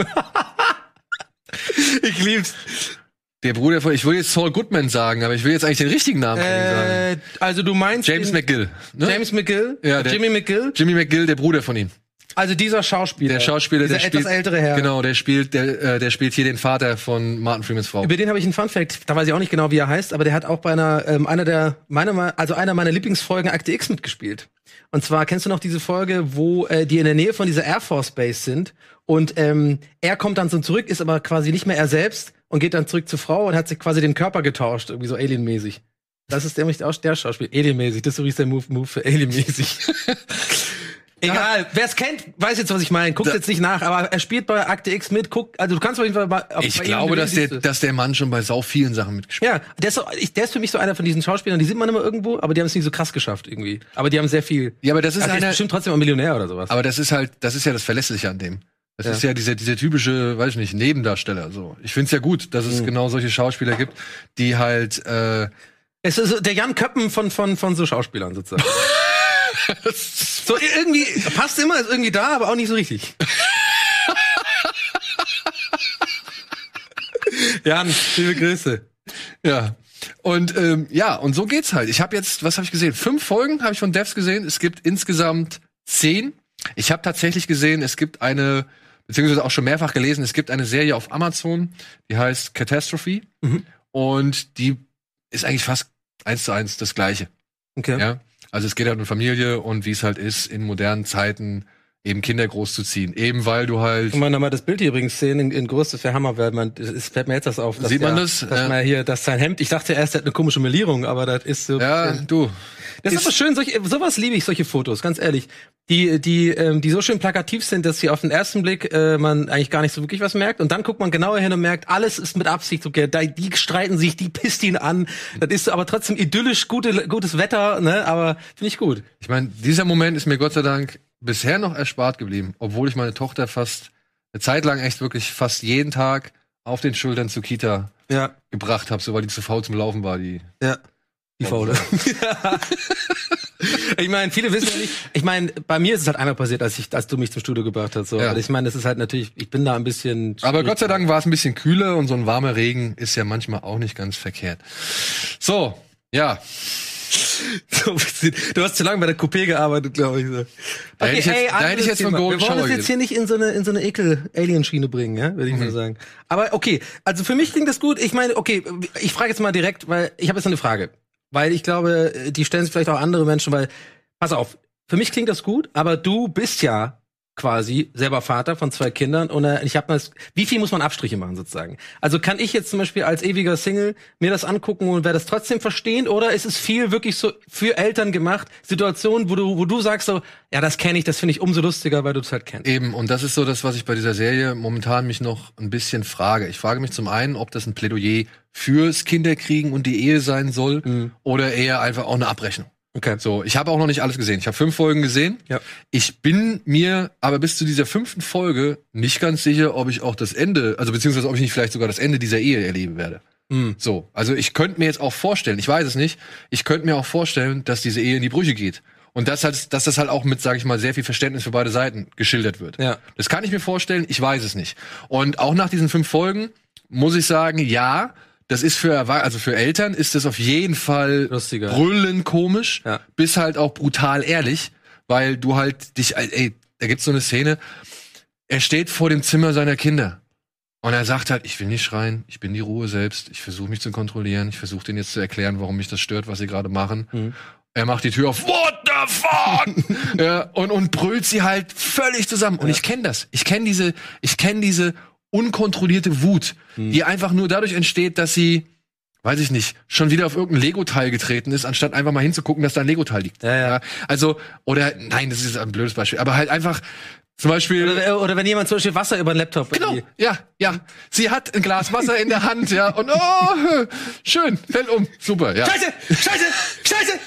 Speaker 2: Ich lieb's.
Speaker 1: der Bruder von, ich will jetzt Saul Goodman sagen, aber ich will jetzt eigentlich den richtigen Namen sagen.
Speaker 2: Äh, also du meinst
Speaker 1: James McGill. Ne?
Speaker 2: James McGill?
Speaker 1: Ja, der-
Speaker 2: Jimmy McGill?
Speaker 1: Jimmy McGill, der Bruder von ihm.
Speaker 2: Also dieser Schauspieler.
Speaker 1: Der Schauspieler,
Speaker 2: dieser
Speaker 1: der
Speaker 2: etwas
Speaker 1: spielt,
Speaker 2: ältere Herr.
Speaker 1: Genau, der spielt, der, äh, der spielt hier den Vater von Martin Freemans Frau.
Speaker 2: Über den habe ich einen Fun Fact. Da weiß ich auch nicht genau, wie er heißt, aber der hat auch bei einer, ähm, einer der, meiner, also einer meiner Lieblingsfolgen Akte X mitgespielt. Und zwar kennst du noch diese Folge, wo äh, die in der Nähe von dieser Air Force Base sind und ähm, er kommt dann so zurück, ist aber quasi nicht mehr er selbst und geht dann zurück zur Frau und hat sich quasi den Körper getauscht, irgendwie so alienmäßig. Das ist nämlich auch der Schauspiel. Alienmäßig. Das ist übrigens der Move, Move für alienmäßig. Egal, wer es kennt, weiß jetzt, was ich meine. Guckt
Speaker 1: Da-
Speaker 2: jetzt nicht nach, aber er spielt bei Akte X mit. Guckt, also du kannst auf jeden Fall mal. auf-
Speaker 1: Ich
Speaker 2: bei
Speaker 1: glaube, dass der, dass der Mann schon bei sau vielen Sachen mitgespielt
Speaker 2: Ja, der ist, so, ich, der ist für mich so einer von diesen Schauspielern, die sieht man immer irgendwo, aber die haben es nicht so krass geschafft irgendwie. Aber die haben sehr viel.
Speaker 1: Ja, aber das ist
Speaker 2: Also der ist
Speaker 1: einer,
Speaker 2: bestimmt trotzdem ein Millionär oder sowas.
Speaker 1: aber das ist halt, das ist ja das Verlässliche an dem. Das
Speaker 2: Ja.
Speaker 1: ist ja dieser, dieser typische, weiß ich nicht, Nebendarsteller, so. Ich find's ja gut, dass es
Speaker 2: Mhm.
Speaker 1: genau solche Schauspieler gibt, die halt, äh,
Speaker 2: Es ist der Jan Köppen von, von, von so Schauspielern sozusagen. so irgendwie, passt immer, ist irgendwie da, aber auch nicht so richtig. Jan, liebe Grüße.
Speaker 1: ja. Und ähm, ja, und so geht's halt. Ich habe jetzt, was habe ich gesehen? Fünf Folgen habe ich von Devs gesehen. Es gibt insgesamt zehn. Ich habe tatsächlich gesehen, es gibt eine, beziehungsweise auch schon mehrfach gelesen, es gibt eine Serie auf Amazon, die heißt Catastrophe.
Speaker 2: Mhm.
Speaker 1: Und die ist eigentlich fast eins zu eins das Gleiche.
Speaker 2: Okay.
Speaker 1: Ja. Also es geht halt um Familie und wie es halt ist, in modernen Zeiten eben Kinder großzuziehen. Eben weil du halt.
Speaker 2: Kann man nochmal das Bild hier übrigens sehen in, in Größe für Hammer, weil man, es fällt mir jetzt das auf. dass
Speaker 1: Sieht man
Speaker 2: der-
Speaker 1: das?
Speaker 2: Dass
Speaker 1: Ja.
Speaker 2: man hier, dass sein Hemd, ich dachte erst, er hat eine komische Melierung, aber das ist so.
Speaker 1: Ja, du.
Speaker 2: Das ist,
Speaker 1: ist-
Speaker 2: aber schön, solche, sowas liebe ich, solche Fotos, ganz ehrlich. Die, die, ähm, die so schön plakativ sind, dass sie auf den ersten Blick äh, man eigentlich gar nicht so wirklich was merkt. Und dann guckt man genauer hin und merkt, alles ist mit Absicht. Okay, die streiten sich, die pisst ihn an. Das ist aber trotzdem idyllisch, gute, gutes Wetter, ne? Aber finde ich gut.
Speaker 1: Ich meine, dieser Moment ist mir Gott sei Dank bisher noch erspart geblieben, obwohl ich meine Tochter fast eine Zeit lang echt wirklich fast jeden Tag auf den Schultern zur Kita
Speaker 2: Ja,
Speaker 1: gebracht habe, so weil die zu faul zum Laufen war. Die
Speaker 2: ja. Die Faule. ich meine, viele wissen ja nicht. Ich meine, bei mir ist es halt einmal passiert, als ich, als du mich zum Studio gebracht hast. So.
Speaker 1: Ja.
Speaker 2: Aber Ich meine, das ist halt natürlich, ich bin da ein bisschen.
Speaker 1: Aber Gott sei Dank war es ein bisschen kühler und so ein warmer Regen ist ja manchmal auch nicht ganz verkehrt. So, ja.
Speaker 2: So, du hast zu lange bei der Coupé gearbeitet, glaube ich. So.
Speaker 1: Da hätte ich jetzt- da hätte ich jetzt von. Golden
Speaker 2: Wir wollen das jetzt hier nicht in so eine, in so eine Ekel-Alien-Schiene bringen, ja, würde ich
Speaker 1: Mhm.
Speaker 2: mal sagen. Aber okay, also für mich klingt das gut. Ich meine, okay, ich frage jetzt mal direkt, weil ich habe jetzt noch eine Frage. Weil ich glaube, die stellen sich vielleicht auch andere Menschen, weil, pass auf, für mich klingt das gut, aber du bist ja quasi selber Vater von zwei Kindern und äh, ich habe das wie viel muss man Abstriche machen sozusagen also kann ich jetzt zum Beispiel als ewiger Single mir das angucken und werde das trotzdem verstehen oder ist es viel wirklich so für Eltern gemacht Situationen wo du wo du sagst so ja das kenne ich das finde ich umso lustiger weil du es halt kennst
Speaker 1: Eben, und das ist so das, was ich bei dieser Serie momentan mich noch ein bisschen frage. Ich frage mich zum einen, ob das ein Plädoyer fürs Kinderkriegen und die Ehe sein soll
Speaker 2: Mhm.
Speaker 1: oder eher einfach auch eine Abrechnung.
Speaker 2: Okay
Speaker 1: So, ich habe auch noch nicht alles gesehen. Ich habe fünf Folgen gesehen.
Speaker 2: Ja.
Speaker 1: Ich bin mir aber bis zu dieser fünften Folge nicht ganz sicher, ob ich auch das Ende, also beziehungsweise ob ich nicht vielleicht sogar das Ende dieser Ehe erleben werde.
Speaker 2: Mhm.
Speaker 1: So, also ich könnte mir jetzt auch vorstellen, ich weiß es nicht, ich könnte mir auch vorstellen, dass diese Ehe in die Brüche geht. Und das halt, dass das halt auch mit, sage ich mal, sehr viel Verständnis für beide Seiten geschildert wird.
Speaker 2: Ja.
Speaker 1: Das kann ich mir vorstellen, ich weiß es nicht. Und auch nach diesen fünf Folgen muss ich sagen, ja, das ist für also für Eltern ist das auf jeden Fall
Speaker 2: Lustiger.
Speaker 1: brüllend komisch,
Speaker 2: Ja.
Speaker 1: bis halt auch brutal ehrlich, weil du halt dich, ey, da gibt's so eine Szene, er steht vor dem Zimmer seiner Kinder und er sagt halt, ich will nicht schreien, ich bin die Ruhe selbst, ich versuche mich zu kontrollieren, ich versuche denen jetzt zu erklären, warum mich das stört, was sie gerade machen.
Speaker 2: Mhm.
Speaker 1: Er macht die Tür auf, what the fuck? ja, und, und brüllt sie halt völlig zusammen. Und ich kenne das. Ich kenne diese, ich kenne diese unkontrollierte Wut,
Speaker 2: Mhm.
Speaker 1: die einfach nur dadurch entsteht, dass sie, weiß ich nicht, schon wieder auf irgendein Lego-Teil getreten ist, anstatt einfach mal hinzugucken, dass da ein Lego-Teil liegt.
Speaker 2: Ja, ja.
Speaker 1: Also, oder, nein, das ist ein blödes Beispiel, aber halt einfach, zum Beispiel.
Speaker 2: oder, oder wenn jemand zum Beispiel Wasser über den Laptop
Speaker 1: Genau,
Speaker 2: irgendwie-
Speaker 1: ja, ja. Sie hat ein Glas Wasser in der Hand, ja, und oh, schön, fällt um, super, ja.
Speaker 2: Scheiße Scheiße Scheiße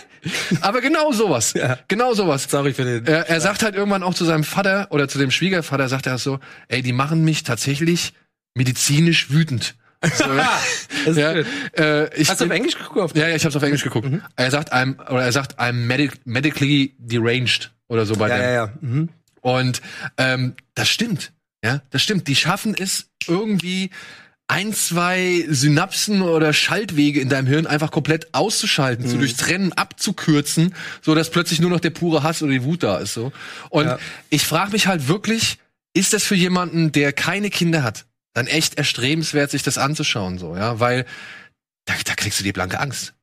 Speaker 1: Aber genau sowas,
Speaker 2: Ja.
Speaker 1: genau sowas.
Speaker 2: sorry für den
Speaker 1: Er, er sagt halt irgendwann auch zu seinem Vater oder zu dem Schwiegervater, sagt er so, ey, die machen mich tatsächlich medizinisch wütend. So, ja. äh, ich
Speaker 2: Hast du auf Englisch geguckt?
Speaker 1: Ja, ja, ich hab's auf Englisch geguckt. Er sagt I'm, oder er sagt I'm medic medically deranged oder so bei
Speaker 2: ja
Speaker 1: dem.
Speaker 2: ja ja mhm.
Speaker 1: Und ähm, das stimmt. Ja, das stimmt. Die schaffen es irgendwie ein, zwei Synapsen oder Schaltwege in deinem Hirn einfach komplett auszuschalten,
Speaker 2: Mhm.
Speaker 1: zu durchtrennen, abzukürzen, so dass plötzlich nur noch der pure Hass oder die Wut da ist. So. Und
Speaker 2: Ja.
Speaker 1: ich frage mich halt wirklich, ist das für jemanden, der keine Kinder hat, dann echt erstrebenswert, sich das anzuschauen, so, ja, weil da, da kriegst du die blanke Angst.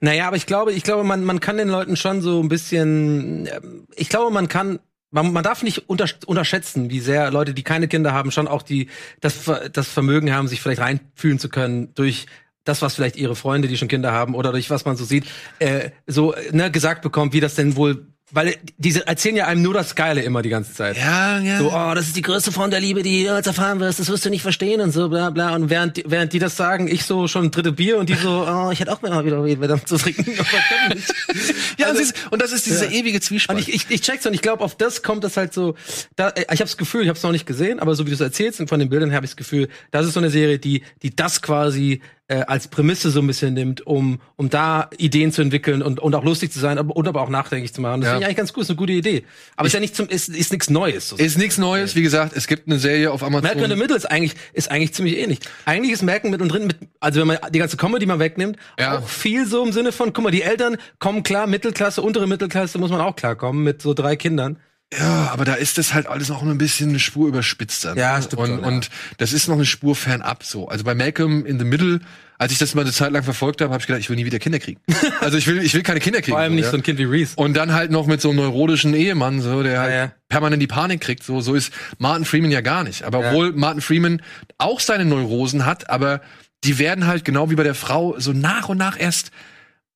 Speaker 2: Naja, aber ich glaube, ich glaube, man, man kann den Leuten schon so ein bisschen, ähm, ich glaube, man kann, man, man darf nicht unter, unterschätzen, wie sehr Leute, die keine Kinder haben, schon auch die, das, das Vermögen haben, sich vielleicht reinfühlen zu können durch das, was vielleicht ihre Freunde, die schon Kinder haben, oder durch was man so sieht, äh, so ne, gesagt bekommt, wie das denn wohl, weil diese erzählen ja einem nur das Geile immer die ganze Zeit.
Speaker 1: Ja, ja.
Speaker 2: So, oh, das ist die größte Form der Liebe, die du jemals erfahren wirst, das wirst du nicht verstehen und so, bla, bla. Und während, die- während die das sagen, ich so schon dritte Bier und die so, oh, ich hätte auch mal wieder verdammt zu trinken, aber kann nicht.
Speaker 1: ja,
Speaker 2: Also-
Speaker 1: und, das ist, und das ist dieser
Speaker 2: Ja.
Speaker 1: ewige Zwiespalt.
Speaker 2: Und ich, ich, ich check's und ich glaube, auf das kommt das halt so. Da, äh, ich habe das Gefühl, ich habe es noch nicht gesehen, aber so wie du es erzählst und von den Bildern her habe ich das Gefühl, das ist so eine Serie, die, die das quasi äh, als Prämisse so ein bisschen nimmt, um, um da Ideen zu entwickeln und, und auch lustig zu sein aber, und aber auch nachdenklich zu machen. Das
Speaker 1: Ja.
Speaker 2: finde ich eigentlich ganz gut, ist eine gute Idee. Aber ist ja nicht zum, ist, ist nichts Neues. So.
Speaker 1: Ist nichts Neues, wie gesagt, es gibt eine Serie auf Amazon.
Speaker 2: Malcolm in the Middle ist eigentlich, ist eigentlich ziemlich ähnlich. Eigentlich ist Malcolm mittendrin mit, also wenn man die ganze Comedy mal wegnimmt,
Speaker 1: Ja.
Speaker 2: auch viel so im Sinne von, guck mal, die Eltern kommen klar, Mittelklasse, untere Mittelklasse muss man auch klarkommen mit so drei Kindern.
Speaker 1: Ja, aber da ist das halt alles noch ein bisschen eine Spur überspitzt. Dann,
Speaker 2: Ja, stimmt
Speaker 1: und,
Speaker 2: schon, ja.
Speaker 1: und das ist noch eine Spur fernab so. Also bei Malcolm in the Middle, als ich das mal eine Zeit lang verfolgt habe, habe ich gedacht, ich will nie wieder Kinder kriegen. also ich will, ich will keine Kinder kriegen.
Speaker 2: Vor allem
Speaker 1: so,
Speaker 2: nicht
Speaker 1: ja.
Speaker 2: so ein Kind wie Reese.
Speaker 1: Und dann halt noch mit so einem neurotischen Ehemann, so, der halt
Speaker 2: ja.
Speaker 1: permanent die Panik kriegt. So, so ist Martin Freeman ja gar nicht. Aber obwohl Martin Freeman auch seine Neurosen hat, aber die werden halt genau wie bei der Frau so nach und nach erst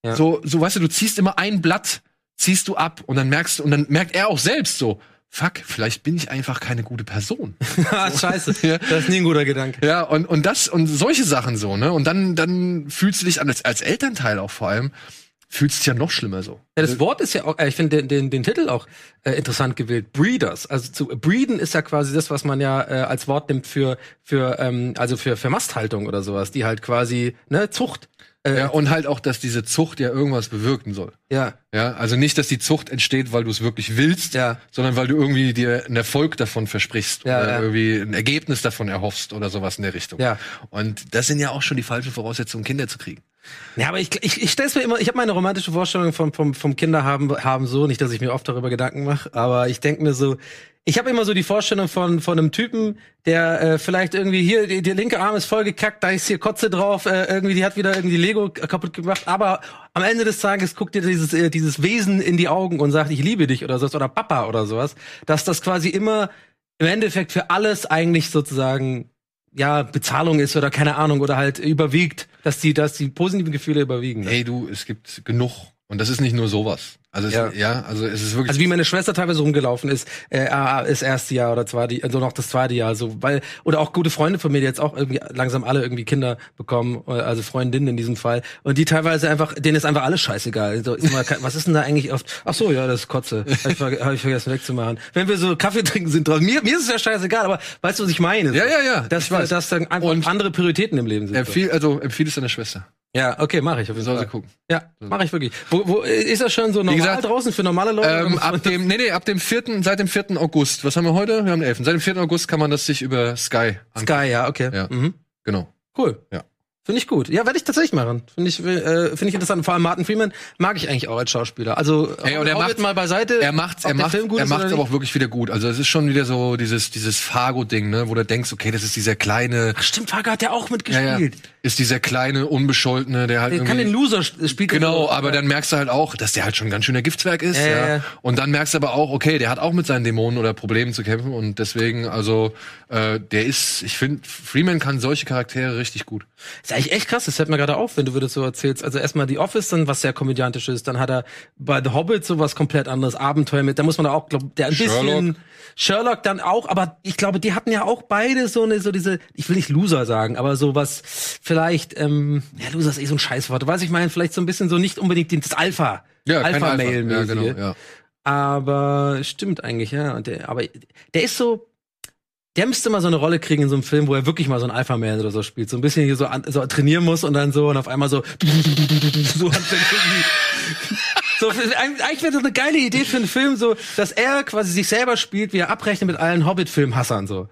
Speaker 1: so, so weißt du, du ziehst immer ein Blatt, ziehst du ab und dann merkst du, und dann merkt er auch selbst so, fuck, vielleicht bin ich einfach keine gute Person.
Speaker 2: Ah, Scheiße.
Speaker 1: Ja.
Speaker 2: Das ist nie ein guter Gedanke.
Speaker 1: Ja, und, und das, und solche Sachen so, ne? Und dann, dann fühlst du dich als, als Elternteil auch vor allem, fühlst du dich ja noch schlimmer so.
Speaker 2: Ja, das Wort ist ja auch, äh, ich finde den, den, den Titel auch äh, interessant gewählt. Breeders. Also zu breeden ist ja quasi das, was man ja äh, als Wort nimmt für, für ähm, also für, für Masthaltung oder sowas, die halt quasi, ne, Zucht. Äh,
Speaker 1: Ja, und halt auch, dass diese Zucht ja irgendwas bewirken soll.
Speaker 2: ja.
Speaker 1: Ja, also nicht, dass die Zucht entsteht, weil du es wirklich willst,
Speaker 2: Ja.
Speaker 1: sondern weil du irgendwie dir einen Erfolg davon versprichst
Speaker 2: Ja,
Speaker 1: oder
Speaker 2: ja.
Speaker 1: irgendwie ein Ergebnis davon erhoffst oder sowas in der Richtung.
Speaker 2: Ja.
Speaker 1: Und das sind ja auch schon die falschen Voraussetzungen, Kinder zu kriegen.
Speaker 2: Ja, aber ich, ich, ich stell's mir immer, ich habe meine romantische Vorstellung vom, vom, vom Kinder haben, haben so, nicht, dass ich mir oft darüber Gedanken mache, aber ich denk mir so, ich habe immer so die Vorstellung von, von einem Typen, der äh, vielleicht irgendwie hier, die, der linke Arm ist voll gekackt, da ist hier Kotze drauf, äh, irgendwie, die hat wieder irgendwie Lego kaputt gemacht, aber am Ende des Tages guckt dir dieses, äh, dieses Wesen in die Augen und sagt, ich liebe dich oder sowas, oder Papa oder sowas, dass das quasi immer im Endeffekt für alles eigentlich sozusagen ja, Bezahlung ist oder keine Ahnung oder halt überwiegt, dass die, dass die positiven Gefühle überwiegen. Ne?
Speaker 1: Hey du, es gibt genug. Und das ist nicht nur sowas. Also es, ja.
Speaker 2: ja.
Speaker 1: also es ist wirklich.
Speaker 2: Also wie meine Schwester teilweise rumgelaufen ist, äh, das erste Jahr oder zweite, also noch das zweite Jahr, so weil oder auch gute Freunde von mir, die jetzt auch irgendwie langsam alle irgendwie Kinder bekommen, äh, also Freundinnen in diesem Fall, und die teilweise einfach, denen ist einfach alles scheißegal. Also, ist mal, was ist denn da eigentlich oft? Ach so, ja, das ist Kotze, habe ich, hab ich vergessen wegzumachen. Wenn wir so Kaffee trinken sind draußen, mir, mir ist es ja scheißegal, aber weißt du, was ich meine?
Speaker 1: Ja, ja, ja.
Speaker 2: Dass, dass dann einfach und andere Prioritäten im Leben sind.
Speaker 1: Empfiehl, also empfiehl es deiner Schwester.
Speaker 2: Ja, okay, mache ich. Auf
Speaker 1: jeden sie gucken.
Speaker 2: Ja, mache ich wirklich. Wo, wo ist das schon so normal gesagt, draußen für normale Leute?
Speaker 1: Ähm, ab dem, nee, nee, ab dem vierten, seit dem vierten August. Was haben wir heute? Wir haben den 11. Seit dem vierten August kann man das sich über Sky
Speaker 2: angucken. Sky, ja, okay.
Speaker 1: Ja, mhm. genau.
Speaker 2: Cool.
Speaker 1: Ja.
Speaker 2: Finde ich gut. Ja, werde ich tatsächlich machen. Finde ich, äh, finde ich interessant. Vor allem Martin Freeman mag ich eigentlich auch als Schauspieler. Also
Speaker 1: Ey, und er macht
Speaker 2: mal beiseite.
Speaker 1: Er macht's, er macht, er macht's aber auch wirklich wieder gut. Also es ist schon wieder so dieses dieses Fargo-Ding, ne, wo du denkst, okay, das ist dieser kleine.
Speaker 2: Ach stimmt, Fargo hat ja auch mitgespielt. Ja, ja.
Speaker 1: Ist dieser kleine unbescholtene, der halt
Speaker 2: der kann den Loser spielen.
Speaker 1: Genau, so, aber ja. dann merkst du halt auch, dass der halt schon ein ganz schöner Giftswerk ist. Ja. Und dann merkst du aber auch, okay, der hat auch mit seinen Dämonen oder Problemen zu kämpfen und deswegen, also äh, der ist, ich finde, Freeman kann solche Charaktere richtig gut.
Speaker 2: Ist eigentlich echt krass. Das fällt mir gerade auf, wenn du das so erzählst. Also erstmal die Office, dann was sehr komödiantisch ist. Dann hat er bei The Hobbit so was komplett anderes, Abenteuer mit. Da muss man da auch, glaub, der ein Sherlock. bisschen Sherlock dann auch. Aber ich glaube, die hatten ja auch beide so eine, so diese, ich will nicht Loser sagen, aber so was vielleicht, ähm, ja, Loser ist eh so ein Scheißwort. Weiß ich meine, vielleicht so ein bisschen so nicht unbedingt das Alpha,
Speaker 1: ja,
Speaker 2: Alpha-Mail.
Speaker 1: Alpha. Ja, genau, ja.
Speaker 2: Aber stimmt eigentlich, ja. Und der, aber der ist so, der müsste mal so eine Rolle kriegen in so einem Film, wo er wirklich mal so ein Alpha-Man oder so spielt. So ein bisschen hier so, an, so trainieren muss und dann so und auf einmal so, so so, eigentlich wäre das eine geile Idee für einen Film, so, dass er quasi sich selber spielt, wie er abrechnet mit allen Hobbit-Film-Hassern, so.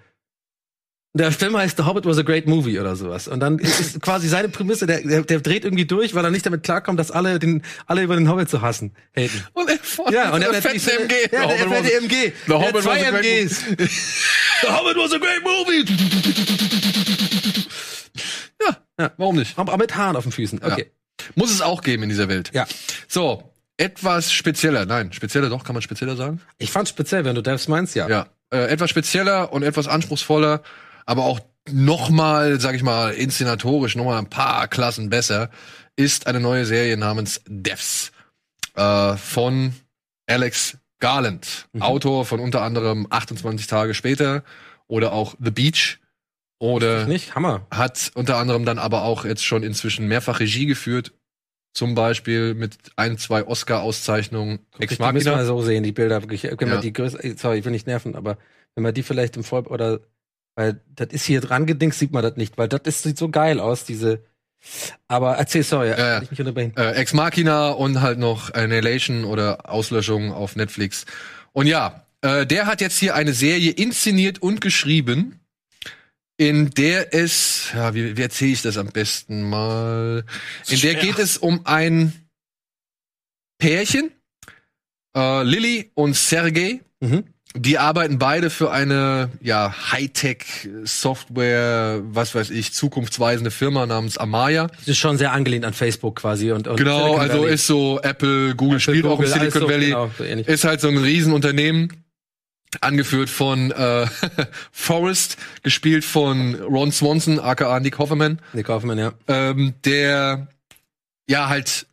Speaker 2: Der Film heißt The Hobbit was a great movie oder sowas. Und dann ist quasi seine Prämisse, der, der, der dreht irgendwie durch, weil er nicht damit klarkommt, dass alle den, alle über den Hobbit zu hassen haten.
Speaker 1: Und er fährt
Speaker 2: ja, und er
Speaker 1: fährt
Speaker 2: MG. Ja, der, er fährt die MG.
Speaker 1: The Hobbit
Speaker 2: zwei MGs.
Speaker 1: The Hobbit was a great movie. Ja, ja. warum nicht?
Speaker 2: Aber mit Haaren auf den Füßen. Okay.
Speaker 1: Ja. Muss es auch geben in dieser Welt.
Speaker 2: Ja.
Speaker 1: So, etwas spezieller. Nein, spezieller doch, kann man spezieller sagen?
Speaker 2: Ich fand speziell, wenn du Devs meinst, ja.
Speaker 1: Ja. Äh, etwas spezieller und etwas anspruchsvoller aber auch nochmal, sag ich mal, inszenatorisch nochmal ein paar Klassen besser, ist eine neue Serie namens Devs äh, von Alex Garland, mhm. Autor von unter anderem 28 Tage später oder auch The Beach oder
Speaker 2: nicht Hammer
Speaker 1: hat unter anderem dann aber auch jetzt schon inzwischen mehrfach Regie geführt, zum Beispiel mit ein zwei Oscar-Auszeichnungen.
Speaker 2: Ex Machina. Müssen wir so sehen die Bilder wirklich. Wenn ja. man die sorry, ich will nicht nerven, aber wenn man die vielleicht im Voll oder weil das ist hier dran gedingst, sieht man das nicht, weil das ist, sieht so geil aus, diese. Aber erzähl, sorry,
Speaker 1: ja, ja. ich mich unterbrechen. Äh, Ex Machina und halt noch Annihilation oder Auslöschung auf Netflix. Und ja, äh, der hat jetzt hier eine Serie inszeniert und geschrieben, in der es, ja, wie, wie erzähle ich das am besten mal? In der geht es um ein Pärchen, äh, Lilly und Sergei. Mhm. Die arbeiten beide für eine ja Hightech-Software, was weiß ich, zukunftsweisende Firma namens Amaya.
Speaker 2: Das ist schon sehr angelehnt an Facebook quasi und, und
Speaker 1: genau, also ist so Apple, Google Apple, spielt Google, auch im Silicon so, Valley, genau, so ist halt so ein Riesenunternehmen, angeführt von äh, Forrest, gespielt von Ron Swanson, aka Nick Hoffman.
Speaker 2: Nick Hoffman, ja.
Speaker 1: Ähm, der ja halt,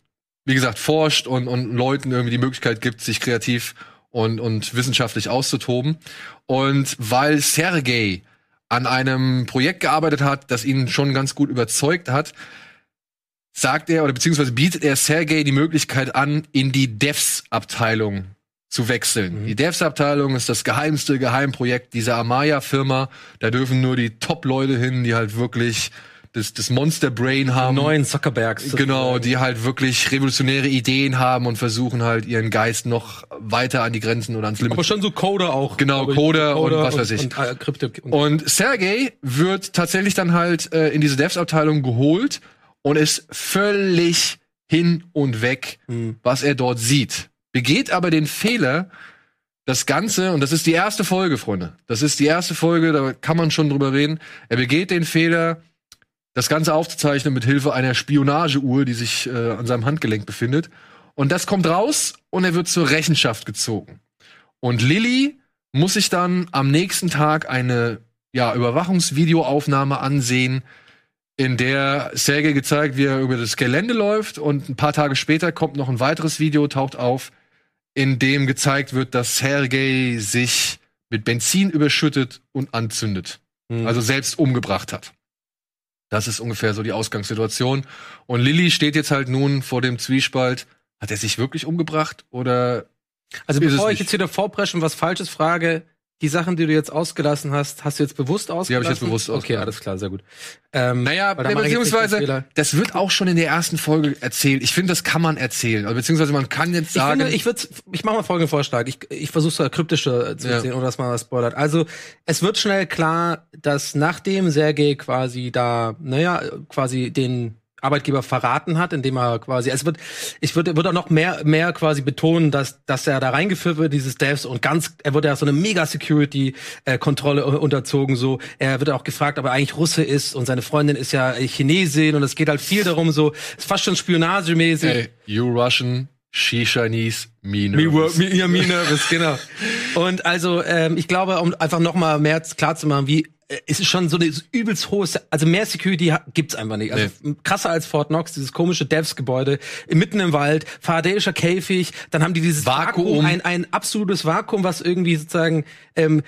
Speaker 1: wie gesagt, forscht und, und Leuten irgendwie die Möglichkeit gibt, sich kreativ und, und wissenschaftlich auszutoben. Und weil Sergei an einem Projekt gearbeitet hat, das ihn schon ganz gut überzeugt hat, sagt er oder beziehungsweise bietet er Sergei die Möglichkeit an, in die Devs-Abteilung zu wechseln. Mhm. Die Devs-Abteilung ist das geheimste Geheimprojekt dieser Amaya-Firma. Da dürfen nur die Top-Leute hin, die halt wirklich das, das Monster Brain haben.
Speaker 2: Die neuen Zuckerbergs.
Speaker 1: Genau, die halt wirklich revolutionäre Ideen haben und versuchen halt ihren Geist noch weiter an die Grenzen oder ans Limit.
Speaker 2: Aber schon so Coder auch.
Speaker 1: Genau, Coder, Coder, und was weiß ich. Und, und, äh, und, und Sergey wird tatsächlich dann halt äh, in diese Devs-Abteilung geholt und ist völlig hin und weg,
Speaker 2: Hm.
Speaker 1: was er dort sieht. Begeht aber den Fehler, das Ganze, und das ist die erste Folge, Freunde. Das ist die erste Folge, da kann man schon drüber reden. Er begeht den Fehler, das Ganze aufzuzeichnen mit Hilfe einer Spionageuhr, die sich äh, an seinem Handgelenk befindet. Und das kommt raus und er wird zur Rechenschaft gezogen. Und Lilly muss sich dann am nächsten Tag eine ja, Überwachungsvideoaufnahme ansehen, in der Sergei gezeigt, wie er über das Gelände läuft. Und ein paar Tage später kommt noch ein weiteres Video, taucht auf, in dem gezeigt wird, dass Sergei sich mit Benzin überschüttet und anzündet.
Speaker 2: Hm.
Speaker 1: Also selbst umgebracht hat. Das ist ungefähr so die Ausgangssituation. Und Lilly steht jetzt halt nun vor dem Zwiespalt. Hat er sich wirklich umgebracht oder
Speaker 2: Also bevor ich jetzt wieder vorpresche und was Falsches frage, die Sachen, die du jetzt ausgelassen hast, hast du jetzt bewusst ausgelassen?
Speaker 1: Die hab ich jetzt bewusst
Speaker 2: Okay,
Speaker 1: ausgelassen.
Speaker 2: alles klar, sehr gut. Ähm,
Speaker 1: Naja,
Speaker 2: da ich
Speaker 1: beziehungsweise, das wird auch schon in der ersten Folge erzählt. Ich finde, das kann man erzählen. Also, beziehungsweise man kann jetzt
Speaker 2: Ich
Speaker 1: sagen,
Speaker 2: finde, ich würde, ich mache mal folgenden Vorschlag. Ich, ich versuche es kryptischer zu
Speaker 1: Ja.
Speaker 2: erzählen, ohne dass man was spoilert. Also, es wird schnell klar, dass nachdem Sergei quasi da, naja, quasi den Arbeitgeber verraten hat, indem er quasi, es wird, ich würde, würde auch noch mehr, mehr quasi betonen, dass, dass er da reingeführt wird, dieses Devs und ganz, er wurde ja so eine mega Security-Kontrolle unterzogen, so. Er wird auch gefragt, ob er eigentlich Russe ist und seine Freundin ist ja Chinesin und es geht halt viel darum, so, ist fast schon spionagemäßig.
Speaker 1: hey, you Russian, she Chinese, me
Speaker 2: Me,
Speaker 1: nervous.
Speaker 2: me, ja, me nervous, genau. Und also, ähm, ich glaube, um einfach noch mal mehr klar zu machen, wie äh, es ist schon so eine übelst hohe, also mehr Security gibt's einfach nicht. Also krasser als Fort Knox, dieses komische Devs-Gebäude mitten im Wald, faradäischer Käfig, dann haben die dieses
Speaker 1: Vakuum.
Speaker 2: Vakuum, ein, ein absolutes Vakuum, was irgendwie sozusagen ähm,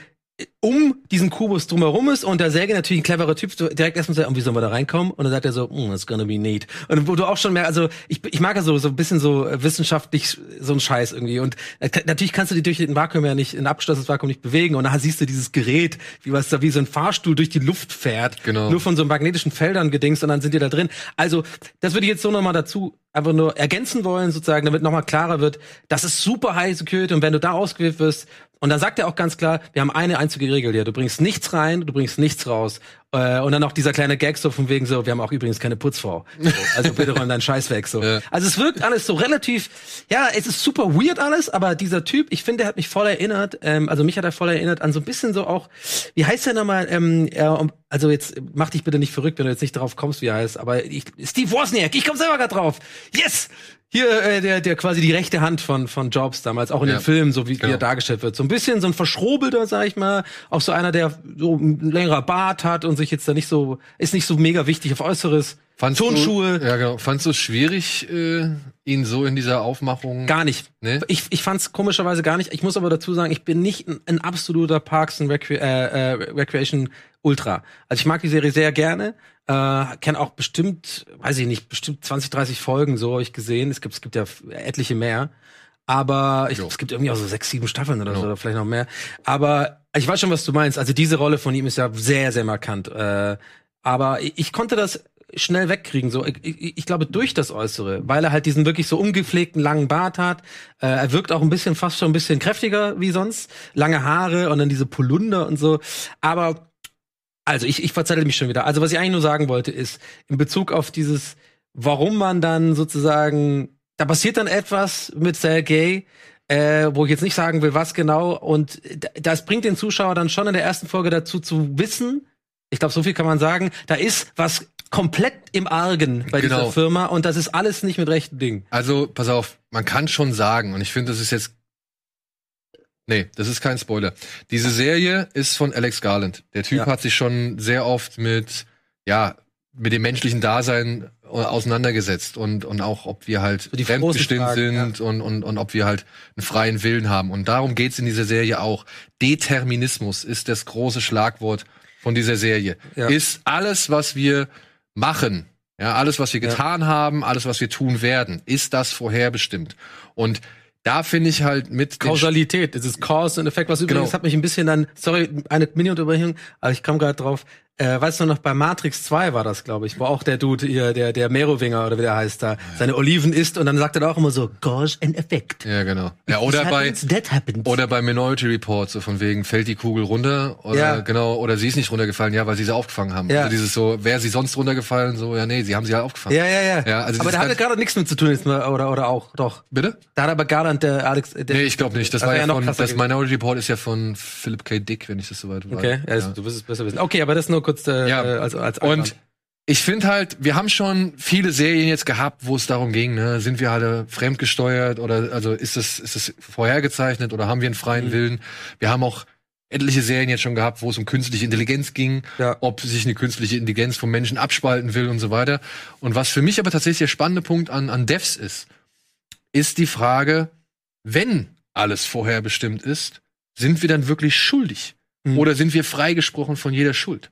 Speaker 2: um diesen Kubus drumherum ist und der Säge natürlich ein cleverer Typ direkt erstmal sagt, "Und wie sollen wir da reinkommen? Und dann sagt er so, mm, it's gonna be neat. Und wo du auch schon mehr, also ich, ich mag ja so, so ein bisschen so äh, wissenschaftlich so ein Scheiß irgendwie. Und äh, natürlich kannst du die durch den Vakuum ja nicht, ein abgeschlossenes Vakuum nicht bewegen. Und dann siehst du dieses Gerät, wie was da wie so ein Fahrstuhl durch die Luft fährt.
Speaker 1: Genau.
Speaker 2: Nur von so magnetischen Feldern gedingst und dann sind die da drin. Also, das würde ich jetzt so nochmal dazu einfach nur ergänzen wollen, sozusagen, damit nochmal klarer wird, das ist super High Security und wenn du da ausgewählt wirst, und dann sagt er auch ganz klar, wir haben eine einzige Regel hier, du bringst nichts rein, du bringst nichts raus. Äh, und dann auch dieser kleine Gag so von wegen so, wir haben auch übrigens keine Putzfrau. So, also bitte räum deinen Scheiß weg. So.
Speaker 1: Ja.
Speaker 2: Also es wirkt alles so relativ, ja, es ist super weird alles, aber dieser Typ, ich finde, der hat mich voll erinnert, ähm, also mich hat er voll erinnert an so ein bisschen so auch, wie heißt der nochmal, ähm, um- also jetzt mach dich bitte nicht verrückt, wenn du jetzt nicht drauf kommst, wie er heißt, aber ich, Steve Wozniak, ich komm selber grad drauf. Yes! Hier, äh, der, der quasi die rechte Hand von, von Jobs damals, auch in
Speaker 1: Ja.
Speaker 2: den Filmen, so wie, wie
Speaker 1: Genau.
Speaker 2: er dargestellt wird. So ein bisschen so ein Verschrobelter, sag ich mal, auch so einer, der so ein längerer Bart hat und sich jetzt da nicht so, ist nicht so mega wichtig auf Äußeres.
Speaker 1: Fandst
Speaker 2: Turnschuhe.
Speaker 1: Du, ja, genau. Fandst du es schwierig, äh, ihn so in dieser Aufmachung?
Speaker 2: Gar nicht.
Speaker 1: Nee?
Speaker 2: Ich, ich fand's komischerweise gar nicht. Ich muss aber dazu sagen, ich bin nicht ein, ein absoluter Parks and Recre äh, äh, Recreation Ultra. Also ich mag die Serie sehr gerne. Äh, kenne auch bestimmt, weiß ich nicht, bestimmt 20, 30 Folgen, so habe ich gesehen. Es gibt, es gibt ja etliche mehr. Aber ich
Speaker 1: Jo.
Speaker 2: es gibt irgendwie auch so sechs, sieben Staffeln oder
Speaker 1: Jo.
Speaker 2: so, oder vielleicht noch mehr. Aber ich weiß schon, was du meinst. Also diese Rolle von ihm ist ja sehr, sehr markant. Äh, aber ich, ich konnte das schnell wegkriegen. So, ich, ich, ich glaube durch das Äußere, weil er halt diesen wirklich so ungepflegten langen Bart hat. Äh, er wirkt auch ein bisschen fast schon ein bisschen kräftiger wie sonst, lange Haare und dann diese Polunder und so. Aber also ich, ich verzettel mich schon wieder. Also was ich eigentlich nur sagen wollte ist in Bezug auf dieses, warum man dann sozusagen, da passiert dann etwas mit Sergei. Äh, wo ich jetzt nicht sagen will, was genau. Und das bringt den Zuschauer dann schon in der ersten Folge dazu zu wissen, ich glaube, so viel kann man sagen, da ist was komplett im Argen bei
Speaker 1: Genau.
Speaker 2: dieser Firma und das ist alles nicht mit rechten Dingen.
Speaker 1: Also, pass auf, man kann schon sagen, und ich finde, das ist jetzt. Nee, das ist kein Spoiler. Diese Serie ist von Alex Garland. Der Typ
Speaker 2: Ja.
Speaker 1: hat sich schon sehr oft mit, ja, mit dem menschlichen Dasein auseinandergesetzt und, und auch, ob wir halt
Speaker 2: die
Speaker 1: fremdbestimmt
Speaker 2: Fragen,
Speaker 1: sind und, und, und ob wir halt einen freien Willen haben. Und darum geht's in dieser Serie auch. Determinismus ist das große Schlagwort von dieser Serie.
Speaker 2: Ja.
Speaker 1: Ist alles, was wir machen, ja, alles, was wir
Speaker 2: Ja.
Speaker 1: getan haben, alles, was wir tun werden, ist das vorherbestimmt. Und da finde ich halt mit
Speaker 2: Kausalität, das ist Cause und Effekt, was übrigens
Speaker 1: Genau.
Speaker 2: hat mich ein bisschen dann, sorry, eine Mini-Unterbrechung, aber ich kam gerade drauf, äh, weißt du noch, bei Matrix 2 war das, glaube ich, wo auch der Dude hier, der, der Merowinger oder wie der heißt da, seine Oliven isst und dann sagt er da auch immer so, Cause and Effect.
Speaker 1: Ja, genau. Ja, oder bei,
Speaker 2: happens, happens.
Speaker 1: oder bei Minority Report, so von wegen, fällt die Kugel runter, oder,
Speaker 2: Ja.
Speaker 1: genau, oder sie ist nicht runtergefallen, ja, weil sie sie aufgefangen haben.
Speaker 2: Ja.
Speaker 1: Also dieses so, wäre sie sonst runtergefallen, so, ja, nee, sie haben sie halt aufgefangen.
Speaker 2: ja, ja, ja.
Speaker 1: Ja, also
Speaker 2: aber da hat er gerade nichts mit zu tun, jetzt mal, oder, oder auch, doch.
Speaker 1: Bitte?
Speaker 2: Da hat aber Garland, der Alex, der,
Speaker 1: Nee, ich glaube nicht. Das
Speaker 2: Also
Speaker 1: war
Speaker 2: ja
Speaker 1: ja von, das
Speaker 2: gewesen.
Speaker 1: Minority Report ist ja von Philip K. Dick, wenn ich das soweit weiß.
Speaker 2: Okay, ja, das, du wirst es besser wissen. Okay, aber das nur kurz äh,
Speaker 1: Ja.
Speaker 2: äh, als, als
Speaker 1: Und ich finde halt, wir haben schon viele Serien jetzt gehabt, wo es darum ging, ne, sind wir alle fremdgesteuert oder also ist es ist es vorhergezeichnet oder haben wir einen freien
Speaker 2: Mhm.
Speaker 1: Willen? Wir haben auch etliche Serien jetzt schon gehabt, wo es um künstliche Intelligenz ging,
Speaker 2: Ja.
Speaker 1: ob sich eine künstliche Intelligenz vom Menschen abspalten will und so weiter. Und was für mich aber tatsächlich der spannende Punkt an an Devs ist, ist die Frage, wenn alles vorherbestimmt ist, sind wir dann wirklich schuldig?
Speaker 2: Mhm.
Speaker 1: Oder sind wir freigesprochen von jeder Schuld?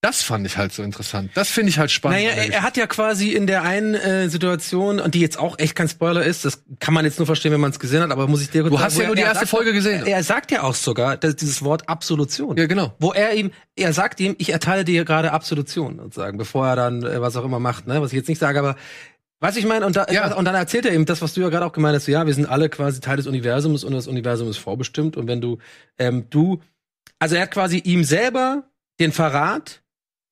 Speaker 1: Das fand ich halt so interessant. Das finde ich halt spannend.
Speaker 2: Naja, er, er hat ja quasi in der einen äh, Situation, und die jetzt auch echt kein Spoiler ist, das kann man jetzt nur verstehen, wenn man es gesehen hat, aber muss ich dir kurz
Speaker 1: Du
Speaker 2: sagen,
Speaker 1: hast ja nur die
Speaker 2: er
Speaker 1: erste
Speaker 2: sagt,
Speaker 1: Folge gesehen.
Speaker 2: Er, er sagt ja auch sogar dass dieses Wort Absolution.
Speaker 1: Ja, genau.
Speaker 2: Wo er ihm, er sagt ihm, ich erteile dir gerade Absolution, sozusagen, bevor er dann äh, was auch immer macht, ne? Was ich jetzt nicht sage, aber was ich meine, und, da,
Speaker 1: Ja.
Speaker 2: und dann erzählt er ihm das, was du ja gerade auch gemeint hast, so, ja, wir sind alle quasi Teil des Universums und das Universum ist vorbestimmt. Und wenn du, ähm, du, also er hat quasi ihm selber den Verrat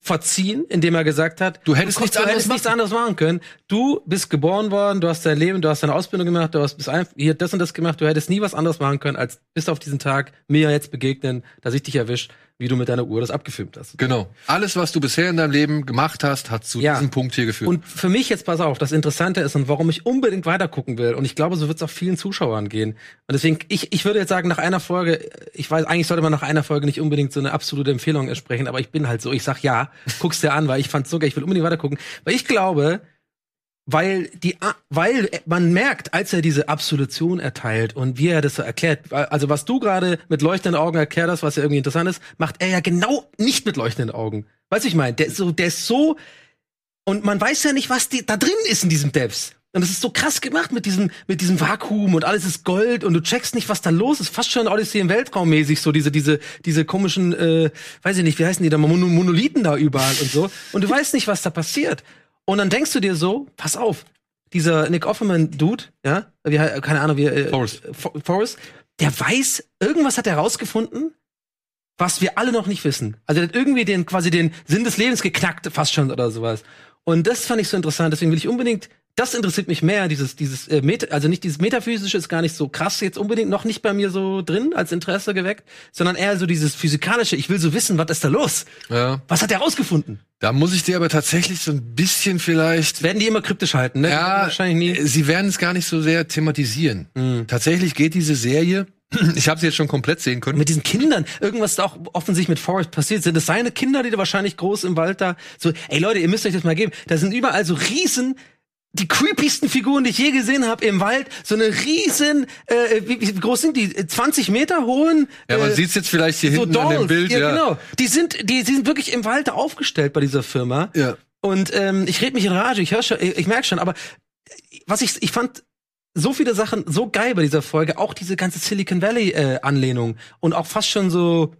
Speaker 2: verziehen, indem er gesagt hat,
Speaker 1: Du hättest
Speaker 2: du,
Speaker 1: nichts anderes
Speaker 2: hättest nichts
Speaker 1: machen.
Speaker 2: anderes machen können. Du bist geboren worden, du hast dein Leben, du hast deine Ausbildung gemacht, du hast bis ein, hier das und das gemacht, du hättest nie was anderes machen können, als bis auf diesen Tag mir jetzt begegnen, dass ich dich erwischt, wie du mit deiner Uhr das abgefilmt hast.
Speaker 1: Genau. Alles, was du bisher in deinem Leben gemacht hast, hat zu
Speaker 2: Ja.
Speaker 1: diesem Punkt hier geführt.
Speaker 2: Und für mich jetzt pass auf, das Interessante ist und warum ich unbedingt weitergucken will und ich glaube, so wird es auch vielen Zuschauern gehen. Und deswegen, ich, ich würde jetzt sagen, nach einer Folge, ich weiß, eigentlich sollte man nach einer Folge nicht unbedingt so eine absolute Empfehlung sprechen, aber ich bin halt so, ich sag ja, guck's dir an, weil ich fand's so geil, ich will unbedingt weitergucken, weil ich glaube, weil die, weil man merkt, als er diese Absolution erteilt und wie er das so erklärt, also was du gerade mit leuchtenden Augen erklärt hast, was ja irgendwie interessant ist, macht er ja genau nicht mit leuchtenden Augen. Weißt du, ich meine, der ist so, der ist so, und man weiß ja nicht, was die, da drin ist in diesem Devs. Und das ist so krass gemacht mit diesem, mit diesem Vakuum und alles ist Gold und du checkst nicht, was da los ist. Fast schon Odyssey im Weltraum mäßig, so diese, diese, diese komischen, äh, weiß ich nicht, wie heißen die da, Mon Monolithen da überall und so. Und du weißt nicht, was da passiert. Und dann denkst du dir so, pass auf, dieser Nick Offerman-Dude, ja, wie, keine Ahnung, wie, äh,
Speaker 1: Forrest.
Speaker 2: For- Forrest, der weiß, irgendwas hat er rausgefunden, was wir alle noch nicht wissen. Also der hat irgendwie den quasi den Sinn des Lebens geknackt, fast schon oder sowas. Und das fand ich so interessant. Deswegen will ich unbedingt. Das interessiert mich mehr. Dieses dieses äh, Meta, also nicht dieses metaphysische ist gar nicht so krass jetzt unbedingt noch nicht bei mir so drin als Interesse geweckt, sondern eher so dieses physikalische. Ich will so wissen, was ist da los?
Speaker 1: ja.
Speaker 2: Was hat er rausgefunden?
Speaker 1: Da muss ich dir aber tatsächlich so ein bisschen vielleicht.
Speaker 2: Werden die immer kryptisch halten? Ne?
Speaker 1: Ja,
Speaker 2: wahrscheinlich nie.
Speaker 1: sie werden es gar nicht so sehr thematisieren.
Speaker 2: Mhm.
Speaker 1: Tatsächlich geht diese Serie, ich habe sie jetzt schon komplett sehen können.
Speaker 2: mit diesen Kindern, irgendwas da auch offensichtlich mit Forrest passiert, sind das seine Kinder, die da wahrscheinlich groß im Wald da so, ey Leute, ihr müsst euch das mal geben. Da sind überall so riesen die creepiesten Figuren, die ich je gesehen habe im Wald, so eine riesen, äh, wie, wie groß sind die? 20 Meter hohen?
Speaker 1: Ja, man
Speaker 2: äh,
Speaker 1: sieht's jetzt vielleicht hier
Speaker 2: so
Speaker 1: hinten an dem
Speaker 2: Dolls.
Speaker 1: Bild.
Speaker 2: ja,
Speaker 1: Ja,
Speaker 2: genau. Die sind, die, die sind wirklich im Wald aufgestellt bei dieser Firma.
Speaker 1: Ja.
Speaker 2: Und ähm, ich red mich in Rage, ich höre schon, ich, ich merke schon, aber was ich, ich fand so viele Sachen so geil bei dieser Folge, auch diese ganze Silicon Valley äh, Anlehnung und auch fast schon so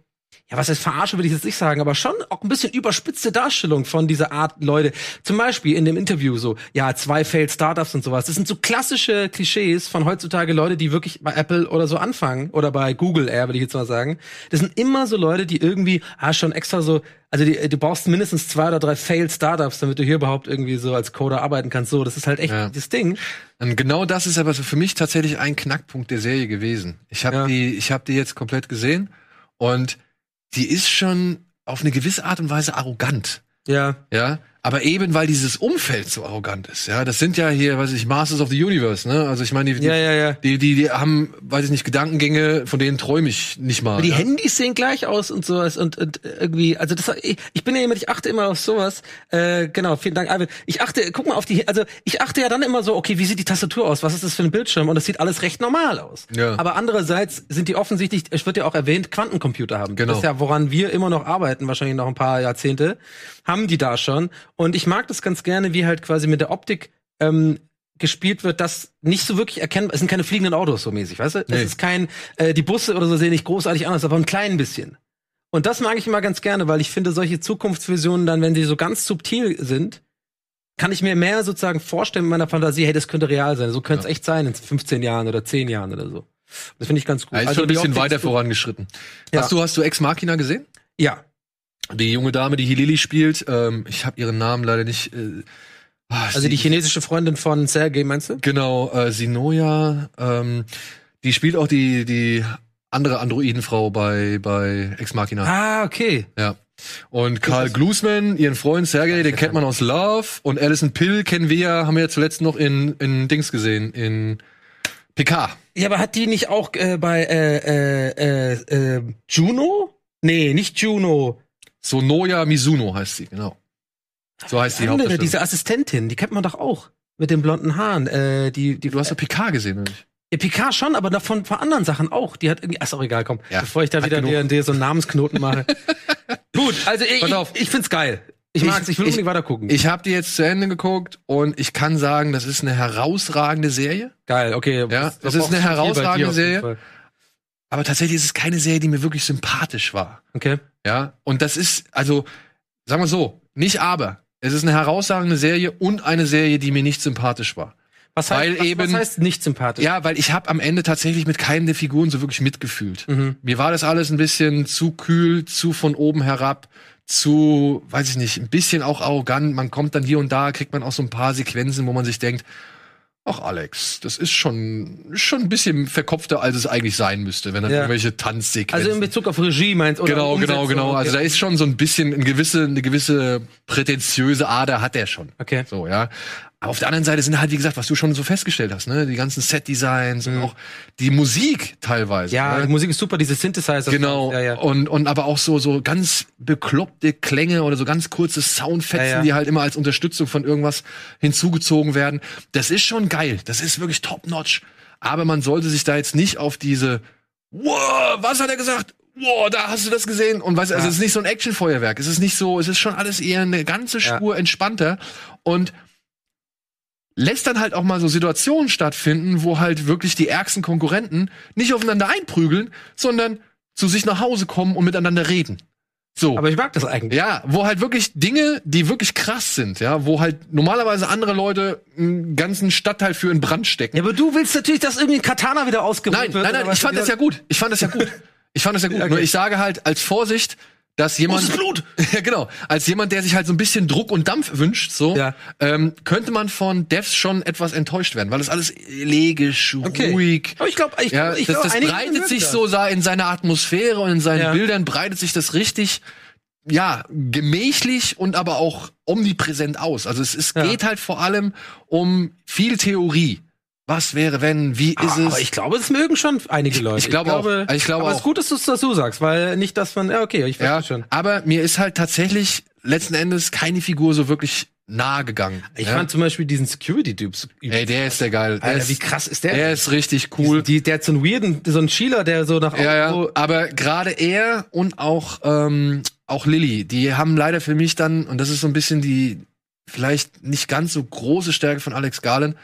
Speaker 2: ja, was heißt verarsche, will ich jetzt nicht sagen, aber schon auch ein bisschen überspitzte Darstellung von dieser Art Leute. Zum Beispiel in dem Interview so, ja, zwei Failed Startups und sowas. Das sind so klassische Klischees von heutzutage Leute, die wirklich bei Apple oder so anfangen oder bei Google Air, würde ich jetzt mal sagen. Das sind immer so Leute, die irgendwie, ah, schon extra so, also die, du brauchst mindestens zwei oder drei Failed Startups, damit du hier überhaupt irgendwie so als Coder arbeiten kannst. So, das ist halt echt
Speaker 1: Ja.
Speaker 2: das Ding.
Speaker 1: Und genau das ist aber so für mich tatsächlich ein Knackpunkt der Serie gewesen. Ich habe
Speaker 2: Ja.
Speaker 1: die, ich habe die jetzt komplett gesehen und die ist schon auf eine gewisse Art und Weise arrogant.
Speaker 2: Ja.
Speaker 1: Ja, aber eben weil dieses Umfeld so arrogant ist, ja, das sind ja hier, weiß ich, Masters of the Universe, ne? Also ich meine, die,
Speaker 2: Ja, ja, ja.
Speaker 1: die, die, die haben, weiß ich nicht, Gedankengänge, von denen träume ich nicht mal.
Speaker 2: Die
Speaker 1: ja?
Speaker 2: Handys sehen gleich aus und sowas und, und irgendwie, also das, ich, ich bin ja jemand, ich achte immer auf sowas. Äh, genau, vielen Dank, Alvin. Ich achte, guck mal auf die, also ich achte ja dann immer so, okay, wie sieht die Tastatur aus? Was ist das für ein Bildschirm? Und das sieht alles recht normal aus.
Speaker 1: Ja.
Speaker 2: Aber andererseits sind die offensichtlich, es wird ja auch erwähnt, Quantencomputer haben.
Speaker 1: Genau.
Speaker 2: Das ist ja, woran wir immer noch arbeiten, wahrscheinlich noch ein paar Jahrzehnte, haben die da schon. Und ich mag das ganz gerne, wie halt quasi mit der Optik ähm, gespielt wird, das nicht so wirklich erkennbar, es sind keine fliegenden Autos so mäßig, weißt du?
Speaker 1: Nee.
Speaker 2: Es ist kein, äh, die Busse oder so sehen nicht großartig anders, aber ein klein bisschen. Und das mag ich immer ganz gerne, weil ich finde, solche Zukunftsvisionen dann, wenn sie so ganz subtil sind, kann ich mir mehr sozusagen vorstellen mit meiner Fantasie, hey, das könnte real sein. So könnte es
Speaker 1: Ja.
Speaker 2: echt sein in 15 Jahren oder 10 Jahren oder so. Das finde ich ganz gut.
Speaker 1: Ist schon ein bisschen weiter vorangeschritten.
Speaker 2: Ja.
Speaker 1: Hast du, hast du Ex Machina gesehen?
Speaker 2: Ja.
Speaker 1: Die junge Dame, die hier Lily spielt, ähm, ich habe ihren Namen leider nicht. Äh, ah,
Speaker 2: Also
Speaker 1: sie-
Speaker 2: die chinesische Freundin von Sergei, meinst du?
Speaker 1: Genau, äh, Sinoja, ähm, die spielt auch die, die andere Androidenfrau bei, bei Ex Machina.
Speaker 2: Ah, okay.
Speaker 1: Ja. Und Karl Glusman, ihren Freund Sergei, den kennt man aus Love. Und Alison Pill kennen wir ja, haben wir ja zuletzt noch in, in Dings gesehen, in PK.
Speaker 2: Ja, aber hat die nicht auch äh, bei äh, äh, äh, äh, Juno? Nee, nicht Juno.
Speaker 1: Sonoya Mizuno heißt sie, genau. So heißt die
Speaker 2: Die andere, diese Assistentin, die kennt man doch auch. Mit den blonden Haaren. Äh, die, die,
Speaker 1: Du hast doch PK gesehen, oder nicht?
Speaker 2: Ja, Picard schon, aber davon von anderen Sachen auch. Die hat irgendwie, ach, ist auch egal, komm.
Speaker 1: Ja,
Speaker 2: Bevor ich da wieder dir, dir so einen Namensknoten mache. Gut, also ich, ich, ich find's geil. Ich mag's, ich will unbedingt weiter gucken.
Speaker 1: Ich habe die jetzt zu Ende geguckt und ich kann sagen, das ist eine herausragende Serie.
Speaker 2: geil, okay.
Speaker 1: Ja,
Speaker 2: Das- das
Speaker 1: ist eine herausragende Serie. Aber tatsächlich ist es keine Serie, die mir wirklich sympathisch war.
Speaker 2: Okay.
Speaker 1: Ja, und das ist, also, sagen wir so, nicht aber. Es ist eine herausragende Serie und eine Serie, die mir nicht sympathisch war.
Speaker 2: Was heißt,
Speaker 1: Weil
Speaker 2: was,
Speaker 1: eben-
Speaker 2: was heißt nicht sympathisch?
Speaker 1: Ja, weil ich habe am Ende tatsächlich mit keinem der Figuren so wirklich mitgefühlt.
Speaker 2: Mhm.
Speaker 1: Mir war das alles ein bisschen zu kühl, zu von oben herab, zu, weiß ich nicht, ein bisschen auch arrogant. Man kommt dann hier und da, kriegt man auch so ein paar Sequenzen, wo man sich denkt, ach Alex, das ist schon, schon ein bisschen verkopfter, als es eigentlich sein müsste, wenn dann
Speaker 2: Ja.
Speaker 1: irgendwelche Tanzsequenzen.
Speaker 2: Also in Bezug auf Regie meinst oder
Speaker 1: Genau, genau,
Speaker 2: Umsetzung,
Speaker 1: genau. Also da
Speaker 2: okay.
Speaker 1: ist schon so ein bisschen eine gewisse, eine gewisse prätentiöse Ader hat er schon.
Speaker 2: Okay.
Speaker 1: So, ja. Aber auf der anderen Seite sind halt, wie gesagt, was du schon so festgestellt hast, ne, die ganzen Set-Designs und auch die Musik teilweise.
Speaker 2: Mhm. Ja,
Speaker 1: ne?
Speaker 2: die Musik ist super, diese Synthesizer.
Speaker 1: Genau.
Speaker 2: Ja, ja.
Speaker 1: Und, und aber auch so, so ganz bekloppte Klänge oder so ganz kurze Soundfetzen,
Speaker 2: Ja, ja.
Speaker 1: die halt immer als Unterstützung von irgendwas hinzugezogen werden. Das ist schon geil. Das ist wirklich top-notch. Aber man sollte sich da jetzt nicht auf diese, wow, was hat er gesagt? Wow, da hast du das gesehen. Und weißt also
Speaker 2: Ja.
Speaker 1: es ist nicht so ein Actionfeuerwerk. Es ist nicht so, es ist schon alles eher eine ganze
Speaker 2: Ja.
Speaker 1: Spur entspannter. Und lässt dann halt auch mal so Situationen stattfinden, wo halt wirklich die ärgsten Konkurrenten nicht aufeinander einprügeln, sondern zu sich nach Hause kommen und miteinander reden. So.
Speaker 2: Aber ich mag das eigentlich.
Speaker 1: ja, wo halt wirklich Dinge, die wirklich krass sind, ja, wo halt normalerweise andere Leute einen ganzen Stadtteil für in Brand stecken.
Speaker 2: Ja, aber du willst natürlich, dass irgendwie ein Katana wieder
Speaker 1: nein,
Speaker 2: wird.
Speaker 1: nein, nein,
Speaker 2: was?
Speaker 1: ich fand das ja gut. Ich fand das ja gut. Ich fand das ja gut.
Speaker 2: Okay.
Speaker 1: Nur ich sage halt als Vorsicht, dass jemand
Speaker 2: Großes Blut!
Speaker 1: ja genau, als jemand, der sich halt so ein bisschen Druck und Dampf wünscht, so
Speaker 2: Ja.
Speaker 1: ähm, könnte man von Devs schon etwas enttäuscht werden, weil das alles elegisch,
Speaker 2: Okay.
Speaker 1: ruhig.
Speaker 2: Aber ich glaube, ich,
Speaker 1: Ja,
Speaker 2: ich
Speaker 1: das,
Speaker 2: glaub,
Speaker 1: das
Speaker 2: einige
Speaker 1: breitet sich
Speaker 2: das.
Speaker 1: so in seiner Atmosphäre und in seinen
Speaker 2: Ja.
Speaker 1: Bildern breitet sich das richtig, ja, gemächlich und aber auch omnipräsent aus. Also es, es geht halt vor allem um viel Theorie. Was wäre, wenn, wie ist
Speaker 2: Ah,
Speaker 1: es?
Speaker 2: Ich glaube, das mögen schon einige Leute.
Speaker 1: ich glaube auch. Ich glaube
Speaker 2: aber es ist gut, dass du es dazu sagst, weil nicht, dass man, ja, okay, ich
Speaker 1: ja,
Speaker 2: verstehe schon.
Speaker 1: aber mir ist halt tatsächlich letzten Endes keine Figur so wirklich nahe gegangen.
Speaker 2: Ich
Speaker 1: ja?
Speaker 2: fand zum Beispiel diesen Security-Typ.
Speaker 1: Ey, der ist der geil. Der
Speaker 2: Alter,
Speaker 1: ist,
Speaker 2: wie krass ist der?
Speaker 1: Der ist richtig cool.
Speaker 2: Die, der hat so einen weirden, so einen Schieler, der so nach
Speaker 1: Ja, ja.
Speaker 2: so,
Speaker 1: Aber gerade er und auch, ähm, auch Lilly, die haben leider für mich dann, und das ist so ein bisschen die vielleicht nicht ganz so große Stärke von Alex Garland,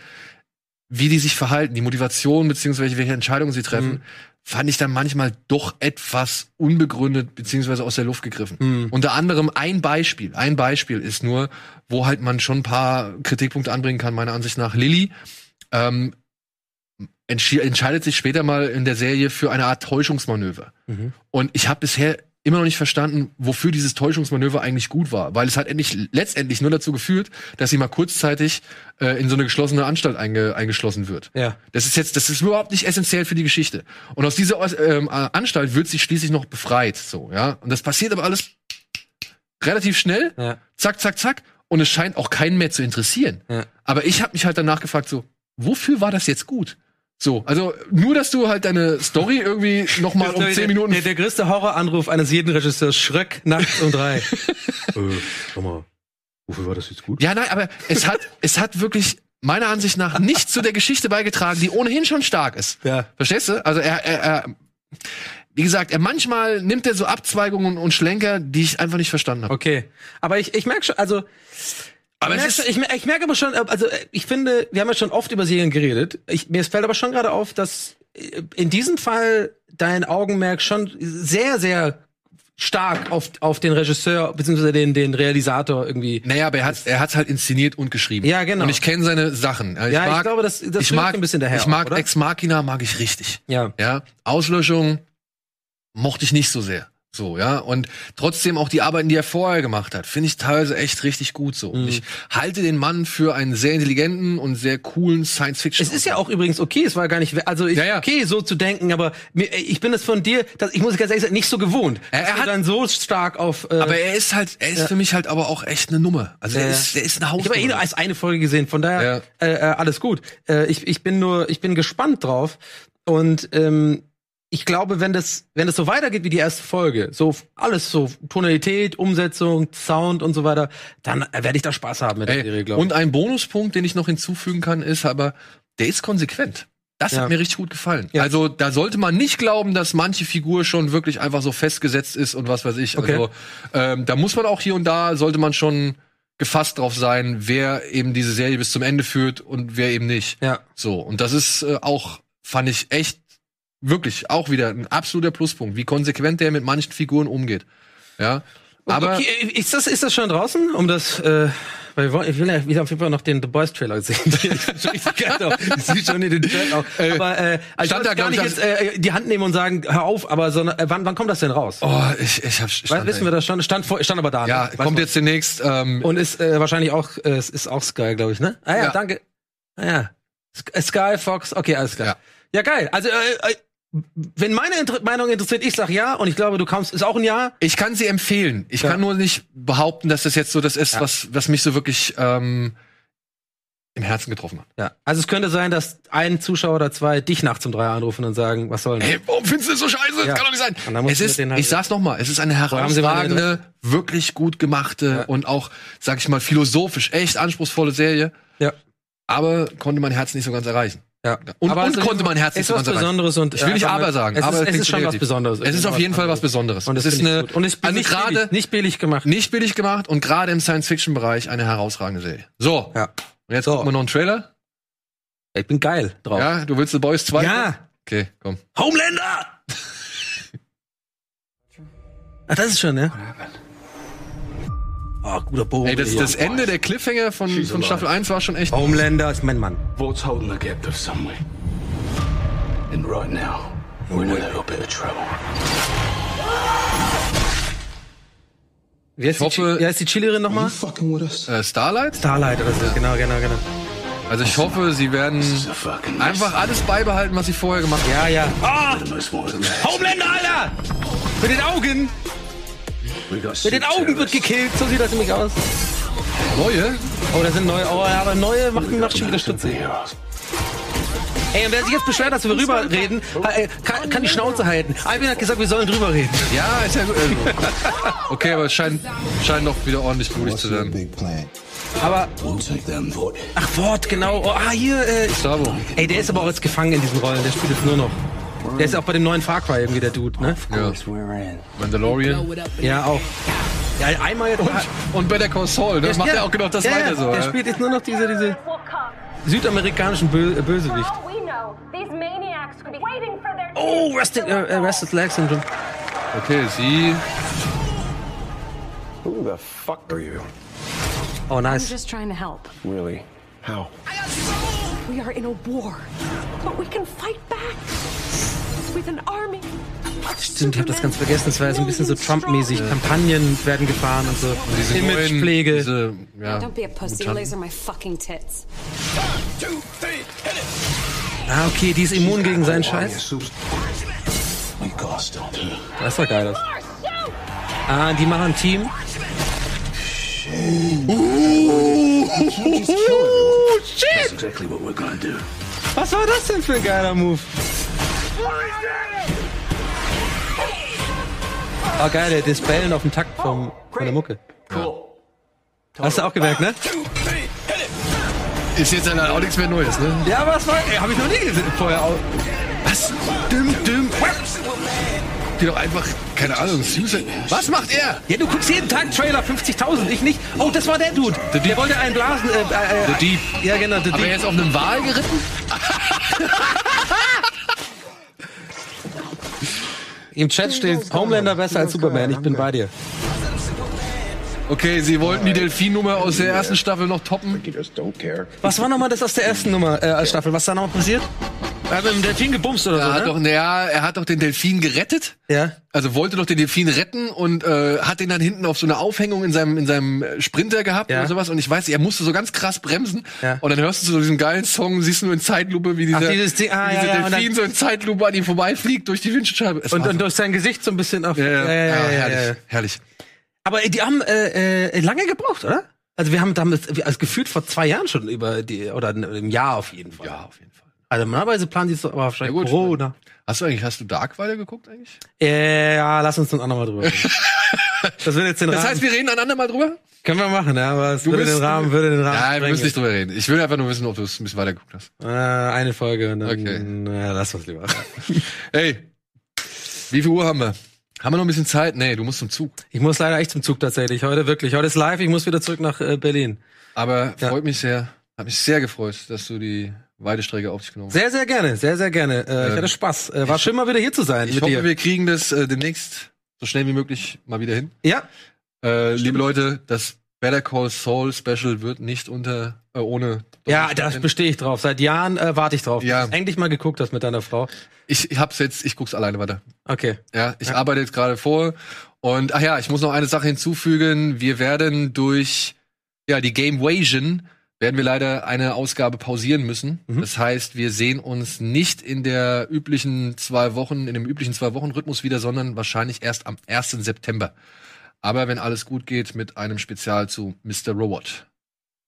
Speaker 1: wie die sich verhalten, die Motivation beziehungsweise welche Entscheidungen sie treffen,
Speaker 2: Mhm.
Speaker 1: fand ich dann manchmal doch etwas unbegründet beziehungsweise aus der Luft gegriffen.
Speaker 2: Mhm.
Speaker 1: Unter anderem ein Beispiel, ein Beispiel ist nur, wo halt man schon ein paar Kritikpunkte anbringen kann, meiner Ansicht nach. Lilly ähm, entscheidet sich später mal in der Serie für eine Art Täuschungsmanöver.
Speaker 2: Mhm.
Speaker 1: Und ich habe bisher immer noch nicht verstanden, wofür dieses Täuschungsmanöver eigentlich gut war, weil es hat endlich, letztendlich nur dazu geführt, dass sie mal kurzzeitig äh, in so eine geschlossene Anstalt einge, eingeschlossen wird.
Speaker 2: ja.
Speaker 1: Das ist jetzt, das ist überhaupt nicht essentiell für die Geschichte. Und aus dieser ähm, äh, Anstalt wird sie schließlich noch befreit, so ja. Und das passiert aber alles relativ schnell,
Speaker 2: Ja.
Speaker 1: zack, zack, zack. Und es scheint auch keinen mehr zu interessieren.
Speaker 2: Ja.
Speaker 1: Aber ich habe mich halt danach gefragt, so, wofür war das jetzt gut? So, also nur, dass du halt deine Story irgendwie noch mal um zehn Minuten
Speaker 2: Der, der größte Horroranruf eines jeden Regisseurs, Schröck, nachts um drei. äh, sag mal, wofür war das jetzt gut?
Speaker 1: Ja, nein, aber es hat, es hat wirklich meiner Ansicht nach nichts zu der Geschichte beigetragen, die ohnehin schon stark ist.
Speaker 2: Ja.
Speaker 1: Verstehst du? Also er, er, er wie gesagt, er manchmal nimmt er so Abzweigungen und Schlenker, die ich einfach nicht verstanden habe.
Speaker 2: Okay. Aber ich, ich merke schon, also.
Speaker 1: Aber
Speaker 2: ich merke schon, ich, ich merke aber schon, also äh, ich finde, wir haben ja schon oft über Serien geredet. Ich, mir fällt aber schon gerade auf, dass äh, in diesem Fall dein Augenmerk schon sehr, sehr stark auf, auf den Regisseur bzw. den, den Realisator irgendwie.
Speaker 1: Naja, aber er hat er hat's halt inszeniert und geschrieben.
Speaker 2: Ja, genau.
Speaker 1: Und ich kenne seine Sachen. Ich
Speaker 2: Ja, ich glaube, das- das
Speaker 1: ich mag
Speaker 2: ein bisschen daher
Speaker 1: Ich mag
Speaker 2: auch?
Speaker 1: Ex Machina mag ich richtig.
Speaker 2: Ja.
Speaker 1: Ja, Auslöschung mochte ich nicht so sehr. So, ja. Und trotzdem auch die Arbeiten, die er vorher gemacht hat, finde ich teilweise echt richtig gut so.
Speaker 2: Mhm.
Speaker 1: Und ich halte den Mann für einen sehr intelligenten und sehr coolen Science-Fiction.
Speaker 2: Es ist ja auch übrigens okay, es war gar nicht, also ich,
Speaker 1: Ja, ja.
Speaker 2: okay, so zu denken, aber mir, ich bin es von dir, das, ich muss ganz ehrlich sagen, nicht so gewohnt.
Speaker 1: Er- er
Speaker 2: dass
Speaker 1: hat-
Speaker 2: dann so stark auf. Äh,
Speaker 1: aber er ist halt, er ist für mich halt aber auch echt eine Nummer. Also
Speaker 2: Ja,
Speaker 1: er
Speaker 2: ja.
Speaker 1: ist, der ist eine
Speaker 2: ich habe eh
Speaker 1: Hausnummer.
Speaker 2: nur als eine Folge gesehen, von daher
Speaker 1: Ja.
Speaker 2: äh, äh, alles gut. Äh, ich, ich bin nur, ich bin gespannt drauf und ähm, ich glaube, wenn das, wenn das so weitergeht wie die erste Folge, so alles so Tonalität, Umsetzung, Sound und so weiter, dann werde ich da Spaß haben mit der
Speaker 1: Ey,
Speaker 2: Serie, glaube ich.
Speaker 1: und ein Bonuspunkt, den ich noch hinzufügen kann, ist aber, der ist konsequent. Das
Speaker 2: Ja.
Speaker 1: hat mir richtig gut gefallen.
Speaker 2: Ja.
Speaker 1: Also da sollte man nicht glauben, dass manche Figur schon wirklich einfach so festgesetzt ist und was weiß ich.
Speaker 2: Okay.
Speaker 1: Also ähm, da muss man auch hier und da sollte man schon gefasst drauf sein, wer eben diese Serie bis zum Ende führt und wer eben nicht.
Speaker 2: Ja.
Speaker 1: So und das ist äh, auch fand ich echt wirklich auch wieder ein absoluter Pluspunkt, wie konsequent der mit manchen Figuren umgeht. Ja. Aber
Speaker 2: okay, ist das, ist das schon draußen? Um das, äh, weil wir wollen, ich will ja wieder auf jeden Fall noch den The Boys Trailer sehen. ich sehe schon in den Trailer auch.
Speaker 1: Äh,
Speaker 2: aber äh, also
Speaker 1: stand
Speaker 2: ich
Speaker 1: da,
Speaker 2: wollte gar
Speaker 1: glaub
Speaker 2: nicht
Speaker 1: ich,
Speaker 2: jetzt äh, die Hand nehmen und sagen, hör auf, aber so, äh, wann, wann kommt das denn raus?
Speaker 1: oh, ich ich hab stand,
Speaker 2: wissen wir das schon? Stand, vor, stand aber da.
Speaker 1: Ja,
Speaker 2: ne?
Speaker 1: Kommt jetzt demnächst. Ähm,
Speaker 2: Und ist äh, wahrscheinlich auch, äh, ist auch Sky, glaube ich, ne? Ah ja,
Speaker 1: Ja.
Speaker 2: danke. Ah, ja. Sk- Sky, Fox, okay, alles klar.
Speaker 1: Ja.
Speaker 2: Ja, geil. Also, äh, äh, wenn meine Inter Meinung interessiert, ich sag ja und ich glaube, du kommst, ist auch ein Ja.
Speaker 1: Ich kann sie empfehlen. Ich
Speaker 2: Ja.
Speaker 1: kann nur nicht behaupten, dass das jetzt so das ist,
Speaker 2: Ja.
Speaker 1: was, was mich so wirklich ähm, im Herzen getroffen hat.
Speaker 2: Ja. Also es könnte sein, dass ein Zuschauer oder zwei dich nachts um drei anrufen und sagen, was soll denn?
Speaker 1: Hey, warum findest du das so scheiße?
Speaker 2: Ja.
Speaker 1: Das kann doch nicht sein. Es ist,
Speaker 2: halt-
Speaker 1: ich sag's nochmal, es ist eine herausragende, wirklich gut gemachte und auch, sag ich mal, philosophisch echt anspruchsvolle Serie.
Speaker 2: Ja.
Speaker 1: Aber konnte mein Herz nicht so ganz erreichen.
Speaker 2: Ja.
Speaker 1: Und,
Speaker 2: Aber
Speaker 1: und
Speaker 2: es ist
Speaker 1: konnte mein Herz nicht
Speaker 2: ist
Speaker 1: so
Speaker 2: was. Besonderes und
Speaker 1: Ich will nicht aber sagen,
Speaker 2: Es
Speaker 1: aber
Speaker 2: ist, es ist schon was. Besonderes.
Speaker 1: Es ist auf jeden Fall was Besonderes.
Speaker 2: Und
Speaker 1: es ist eine.
Speaker 2: Und es
Speaker 1: also
Speaker 2: nicht
Speaker 1: gerade
Speaker 2: billig, nicht billig gemacht.
Speaker 1: nicht billig gemacht und gerade im Science-Fiction-Bereich eine herausragende Serie. So.
Speaker 2: Ja.
Speaker 1: Und jetzt
Speaker 2: So.
Speaker 1: gucken wir noch einen Trailer.
Speaker 2: Ich bin geil drauf.
Speaker 1: Ja, du willst The Boys 2?
Speaker 2: Ja.
Speaker 1: Okay, komm.
Speaker 2: Homelander! Ach, das ist schon, ne? Oh, guter Bogen.
Speaker 1: Ey, das, das Ende der Cliffhanger von, von Staffel 1 war schon echt.
Speaker 2: Homelander ist mein Mann.
Speaker 3: Vault's holding the captive somewhere. And right now, we're in a little bit of trouble.
Speaker 2: Wie heißt,
Speaker 1: Ich hoffe-
Speaker 2: die, wie heißt die Chillerin nochmal?
Speaker 1: Äh, Starlight?
Speaker 2: Starlight oder so. Genau, genau, genau.
Speaker 1: Also ich hoffe, sie werden einfach alles beibehalten, was sie vorher gemacht haben.
Speaker 2: Ja, ja. Ah! Homelander, Alter! Mit den Augen! Mit den Augen wird gekillt. So sieht das nämlich aus.
Speaker 1: Neue?
Speaker 2: Oh, da sind neue. Oh, ja, aber neue macht macht schon wieder stutzig. Ey, und wer sich jetzt beschwert, dass wir rüber reden, äh, kann, kann die Schnauze halten. Alvin hat gesagt, wir sollen drüber reden.
Speaker 1: Ja, ist ja gut. Also. Okay, aber es scheint, scheint noch wieder ordentlich blutig zu werden.
Speaker 2: Aber, ach, Wort, genau. Oh, ah, hier, äh,
Speaker 1: Gustavo.
Speaker 2: ey, der ist aber auch jetzt gefangen in diesen Rollen. Der spielt jetzt nur noch. Der ist auch bei dem neuen Far Cry irgendwie der Dude, ne?
Speaker 1: Ja. Mandalorian.
Speaker 2: Ja, auch. Ja, einmal jetzt.
Speaker 1: Und Better Call Saul, ne? Macht
Speaker 2: ja,
Speaker 1: er auch genau das
Speaker 2: ja,
Speaker 1: weiter so.
Speaker 2: Der
Speaker 1: ja.
Speaker 2: spielt jetzt nur noch diese, diese südamerikanischen Bö äh, Bösewicht.
Speaker 4: For all we know, these maniacs could be waiting for their
Speaker 2: Oh, Rested, äh, äh, Rested Leg Syndrome.
Speaker 1: Okay, sie.
Speaker 5: Who the fuck are you?
Speaker 2: Oh,
Speaker 6: I'm
Speaker 2: nice.
Speaker 6: just trying to help.
Speaker 5: Really? How?
Speaker 6: We are in a war, but we can fight back
Speaker 2: Stimmt, ich hab das ganz vergessen. Das war ja so ein bisschen so Trump-mäßig.
Speaker 6: strong.
Speaker 2: Kampagnen werden gefahren und so.
Speaker 1: Diese neuen-
Speaker 2: Imagepflege.
Speaker 1: Diese, ja,
Speaker 6: Don't be a pussy.
Speaker 1: Mutanten.
Speaker 6: Laser my fucking tits.
Speaker 2: Ah, okay, die ist immun gegen seinen Scheiß.
Speaker 3: Stop her.
Speaker 2: Das ist doch geil. Das. Ah, die machen ein Team.
Speaker 3: That's exactly what we're gonna do.
Speaker 2: Was war das denn für ein geiler Move? Oh, geil, der- das Bellen auf dem Takt vom, von der Mucke. Hast du auch gemerkt, ne?
Speaker 1: Ist jetzt dann auch nichts mehr Neues, ne?
Speaker 2: Ja, aber was war. Ey, hab ich noch nie gesehen vorher. Auch.
Speaker 1: Was? Düm, düm. Die doch einfach, keine Ahnung, Suicide. Was macht er?
Speaker 2: Ja, du guckst jeden Tag Trailer, 50.000, ich nicht. Oh, das war der Dude. Der wollte einen blasen. Äh, äh,
Speaker 1: The Deep.
Speaker 2: Ja, genau, The
Speaker 1: Aber er
Speaker 2: Deep.
Speaker 1: ist auf einem Wal geritten?
Speaker 2: Im Chat steht Homelander besser als Superman. Ich bin bei dir.
Speaker 1: Okay, sie wollten die Delfin-Nummer aus der ersten Staffel noch toppen.
Speaker 5: You just don't care.
Speaker 2: Was war nochmal das aus der ersten Nummer äh, Staffel? Was da noch passiert? Er hat mit dem Delfin gebumst oder
Speaker 1: Er hat
Speaker 2: so,
Speaker 1: doch,
Speaker 2: ne?
Speaker 1: naja, er hat doch den Delfin gerettet.
Speaker 2: Ja.
Speaker 1: Also wollte doch den Delfin retten und äh, hat den dann hinten auf so eine Aufhängung in seinem in seinem Sprinter gehabt
Speaker 2: Ja.
Speaker 1: oder sowas. Und ich weiß, er musste so ganz krass bremsen.
Speaker 2: Ja.
Speaker 1: Und dann hörst du so diesen geilen Song, siehst du nur in Zeitlupe, wie dieser,
Speaker 2: Ach, dieses Ding- ah,
Speaker 1: wie dieser
Speaker 2: ja, ja, und
Speaker 1: Delfin
Speaker 2: dann-
Speaker 1: so in Zeitlupe an ihm vorbeifliegt durch die Windschutzscheibe. Es
Speaker 2: Und, und
Speaker 1: so-
Speaker 2: durch sein Gesicht so ein bisschen auf.
Speaker 1: ja, ja, ja, herrlich,
Speaker 2: ja.
Speaker 1: herrlich.
Speaker 2: Aber die haben äh, äh, lange gebraucht, oder? Also wir haben damit also gefühlt vor zwei Jahren schon über die oder im Jahr auf jeden Fall.
Speaker 1: Ja, auf jeden Fall.
Speaker 2: Also normalerweise planen die es aber wahrscheinlich
Speaker 1: Ja, gut.
Speaker 2: Corona.
Speaker 1: Hast du eigentlich, hast du Dark weiter geguckt eigentlich?
Speaker 2: Äh, ja, lass uns dann auch nochmal drüber reden. Das würde jetzt den
Speaker 1: Das
Speaker 2: Rahmen.
Speaker 1: heißt, wir reden einander mal drüber?
Speaker 2: können wir machen, ja, aber es
Speaker 1: Du
Speaker 2: würde
Speaker 1: bist-
Speaker 2: den Rahmen, würde den Rahmen.
Speaker 1: Ja, wir müssen nicht drüber reden. Ich will einfach nur wissen, ob du es ein bisschen weiter geguckt hast.
Speaker 2: Äh, eine Folge und dann
Speaker 1: Okay.
Speaker 2: ja, lass uns lieber.
Speaker 1: Ey, wie viel Uhr haben wir? Haben wir noch ein bisschen Zeit? Nee, du musst zum Zug.
Speaker 2: Ich muss leider echt zum Zug tatsächlich. Heute wirklich. Heute ist live, ich muss wieder zurück nach äh, Berlin.
Speaker 1: Aber
Speaker 2: Ja.
Speaker 1: freut mich sehr, hat mich sehr gefreut, dass du die Weidestrecke auf dich genommen hast.
Speaker 2: Sehr, sehr gerne, sehr, sehr gerne. Äh, ich
Speaker 1: Ähm,
Speaker 2: hatte Spaß. Äh, war schön mal wieder hier zu sein
Speaker 1: Ich hoffe,
Speaker 2: dir.
Speaker 1: wir kriegen das äh, demnächst so schnell wie möglich mal wieder hin.
Speaker 2: Ja,
Speaker 1: Äh, liebe Leute, das Better Call Saul Special wird nicht unter äh, ohne.
Speaker 2: ja, das bestehe ich drauf. Seit Jahren äh, warte ich drauf.
Speaker 1: Ja.
Speaker 2: Du Endlich mal geguckt hast mit deiner Frau.
Speaker 1: ich, ich hab's jetzt, ich guck's alleine weiter.
Speaker 2: Okay.
Speaker 1: Ja, ich
Speaker 2: Ja.
Speaker 1: arbeite jetzt gerade vor. Und ach ja, ich muss noch eine Sache hinzufügen. Wir werden durch ja die Game Wasion werden wir leider eine Ausgabe pausieren müssen.
Speaker 2: Mhm.
Speaker 1: Das heißt, wir sehen uns nicht in der üblichen zwei Wochen, in dem üblichen zwei Wochen Rhythmus wieder, sondern wahrscheinlich erst am 1. September. Aber wenn alles gut geht, mit einem Spezial zu Mr. Robot.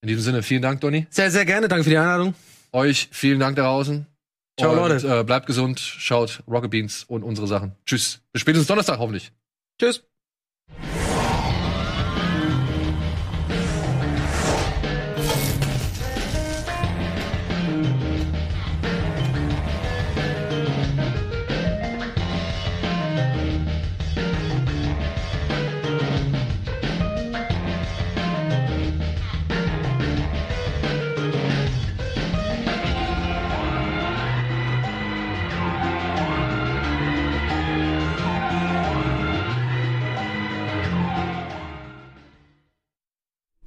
Speaker 1: In diesem Sinne, vielen Dank, Donny.
Speaker 2: Sehr, sehr gerne. Danke für die Einladung.
Speaker 1: Euch vielen Dank da draußen.
Speaker 2: Ciao,
Speaker 1: und,
Speaker 2: Leute.
Speaker 1: Äh, bleibt gesund, schaut Rocket Beans und unsere Sachen. Tschüss. Bis spätestens Donnerstag hoffentlich.
Speaker 2: Tschüss.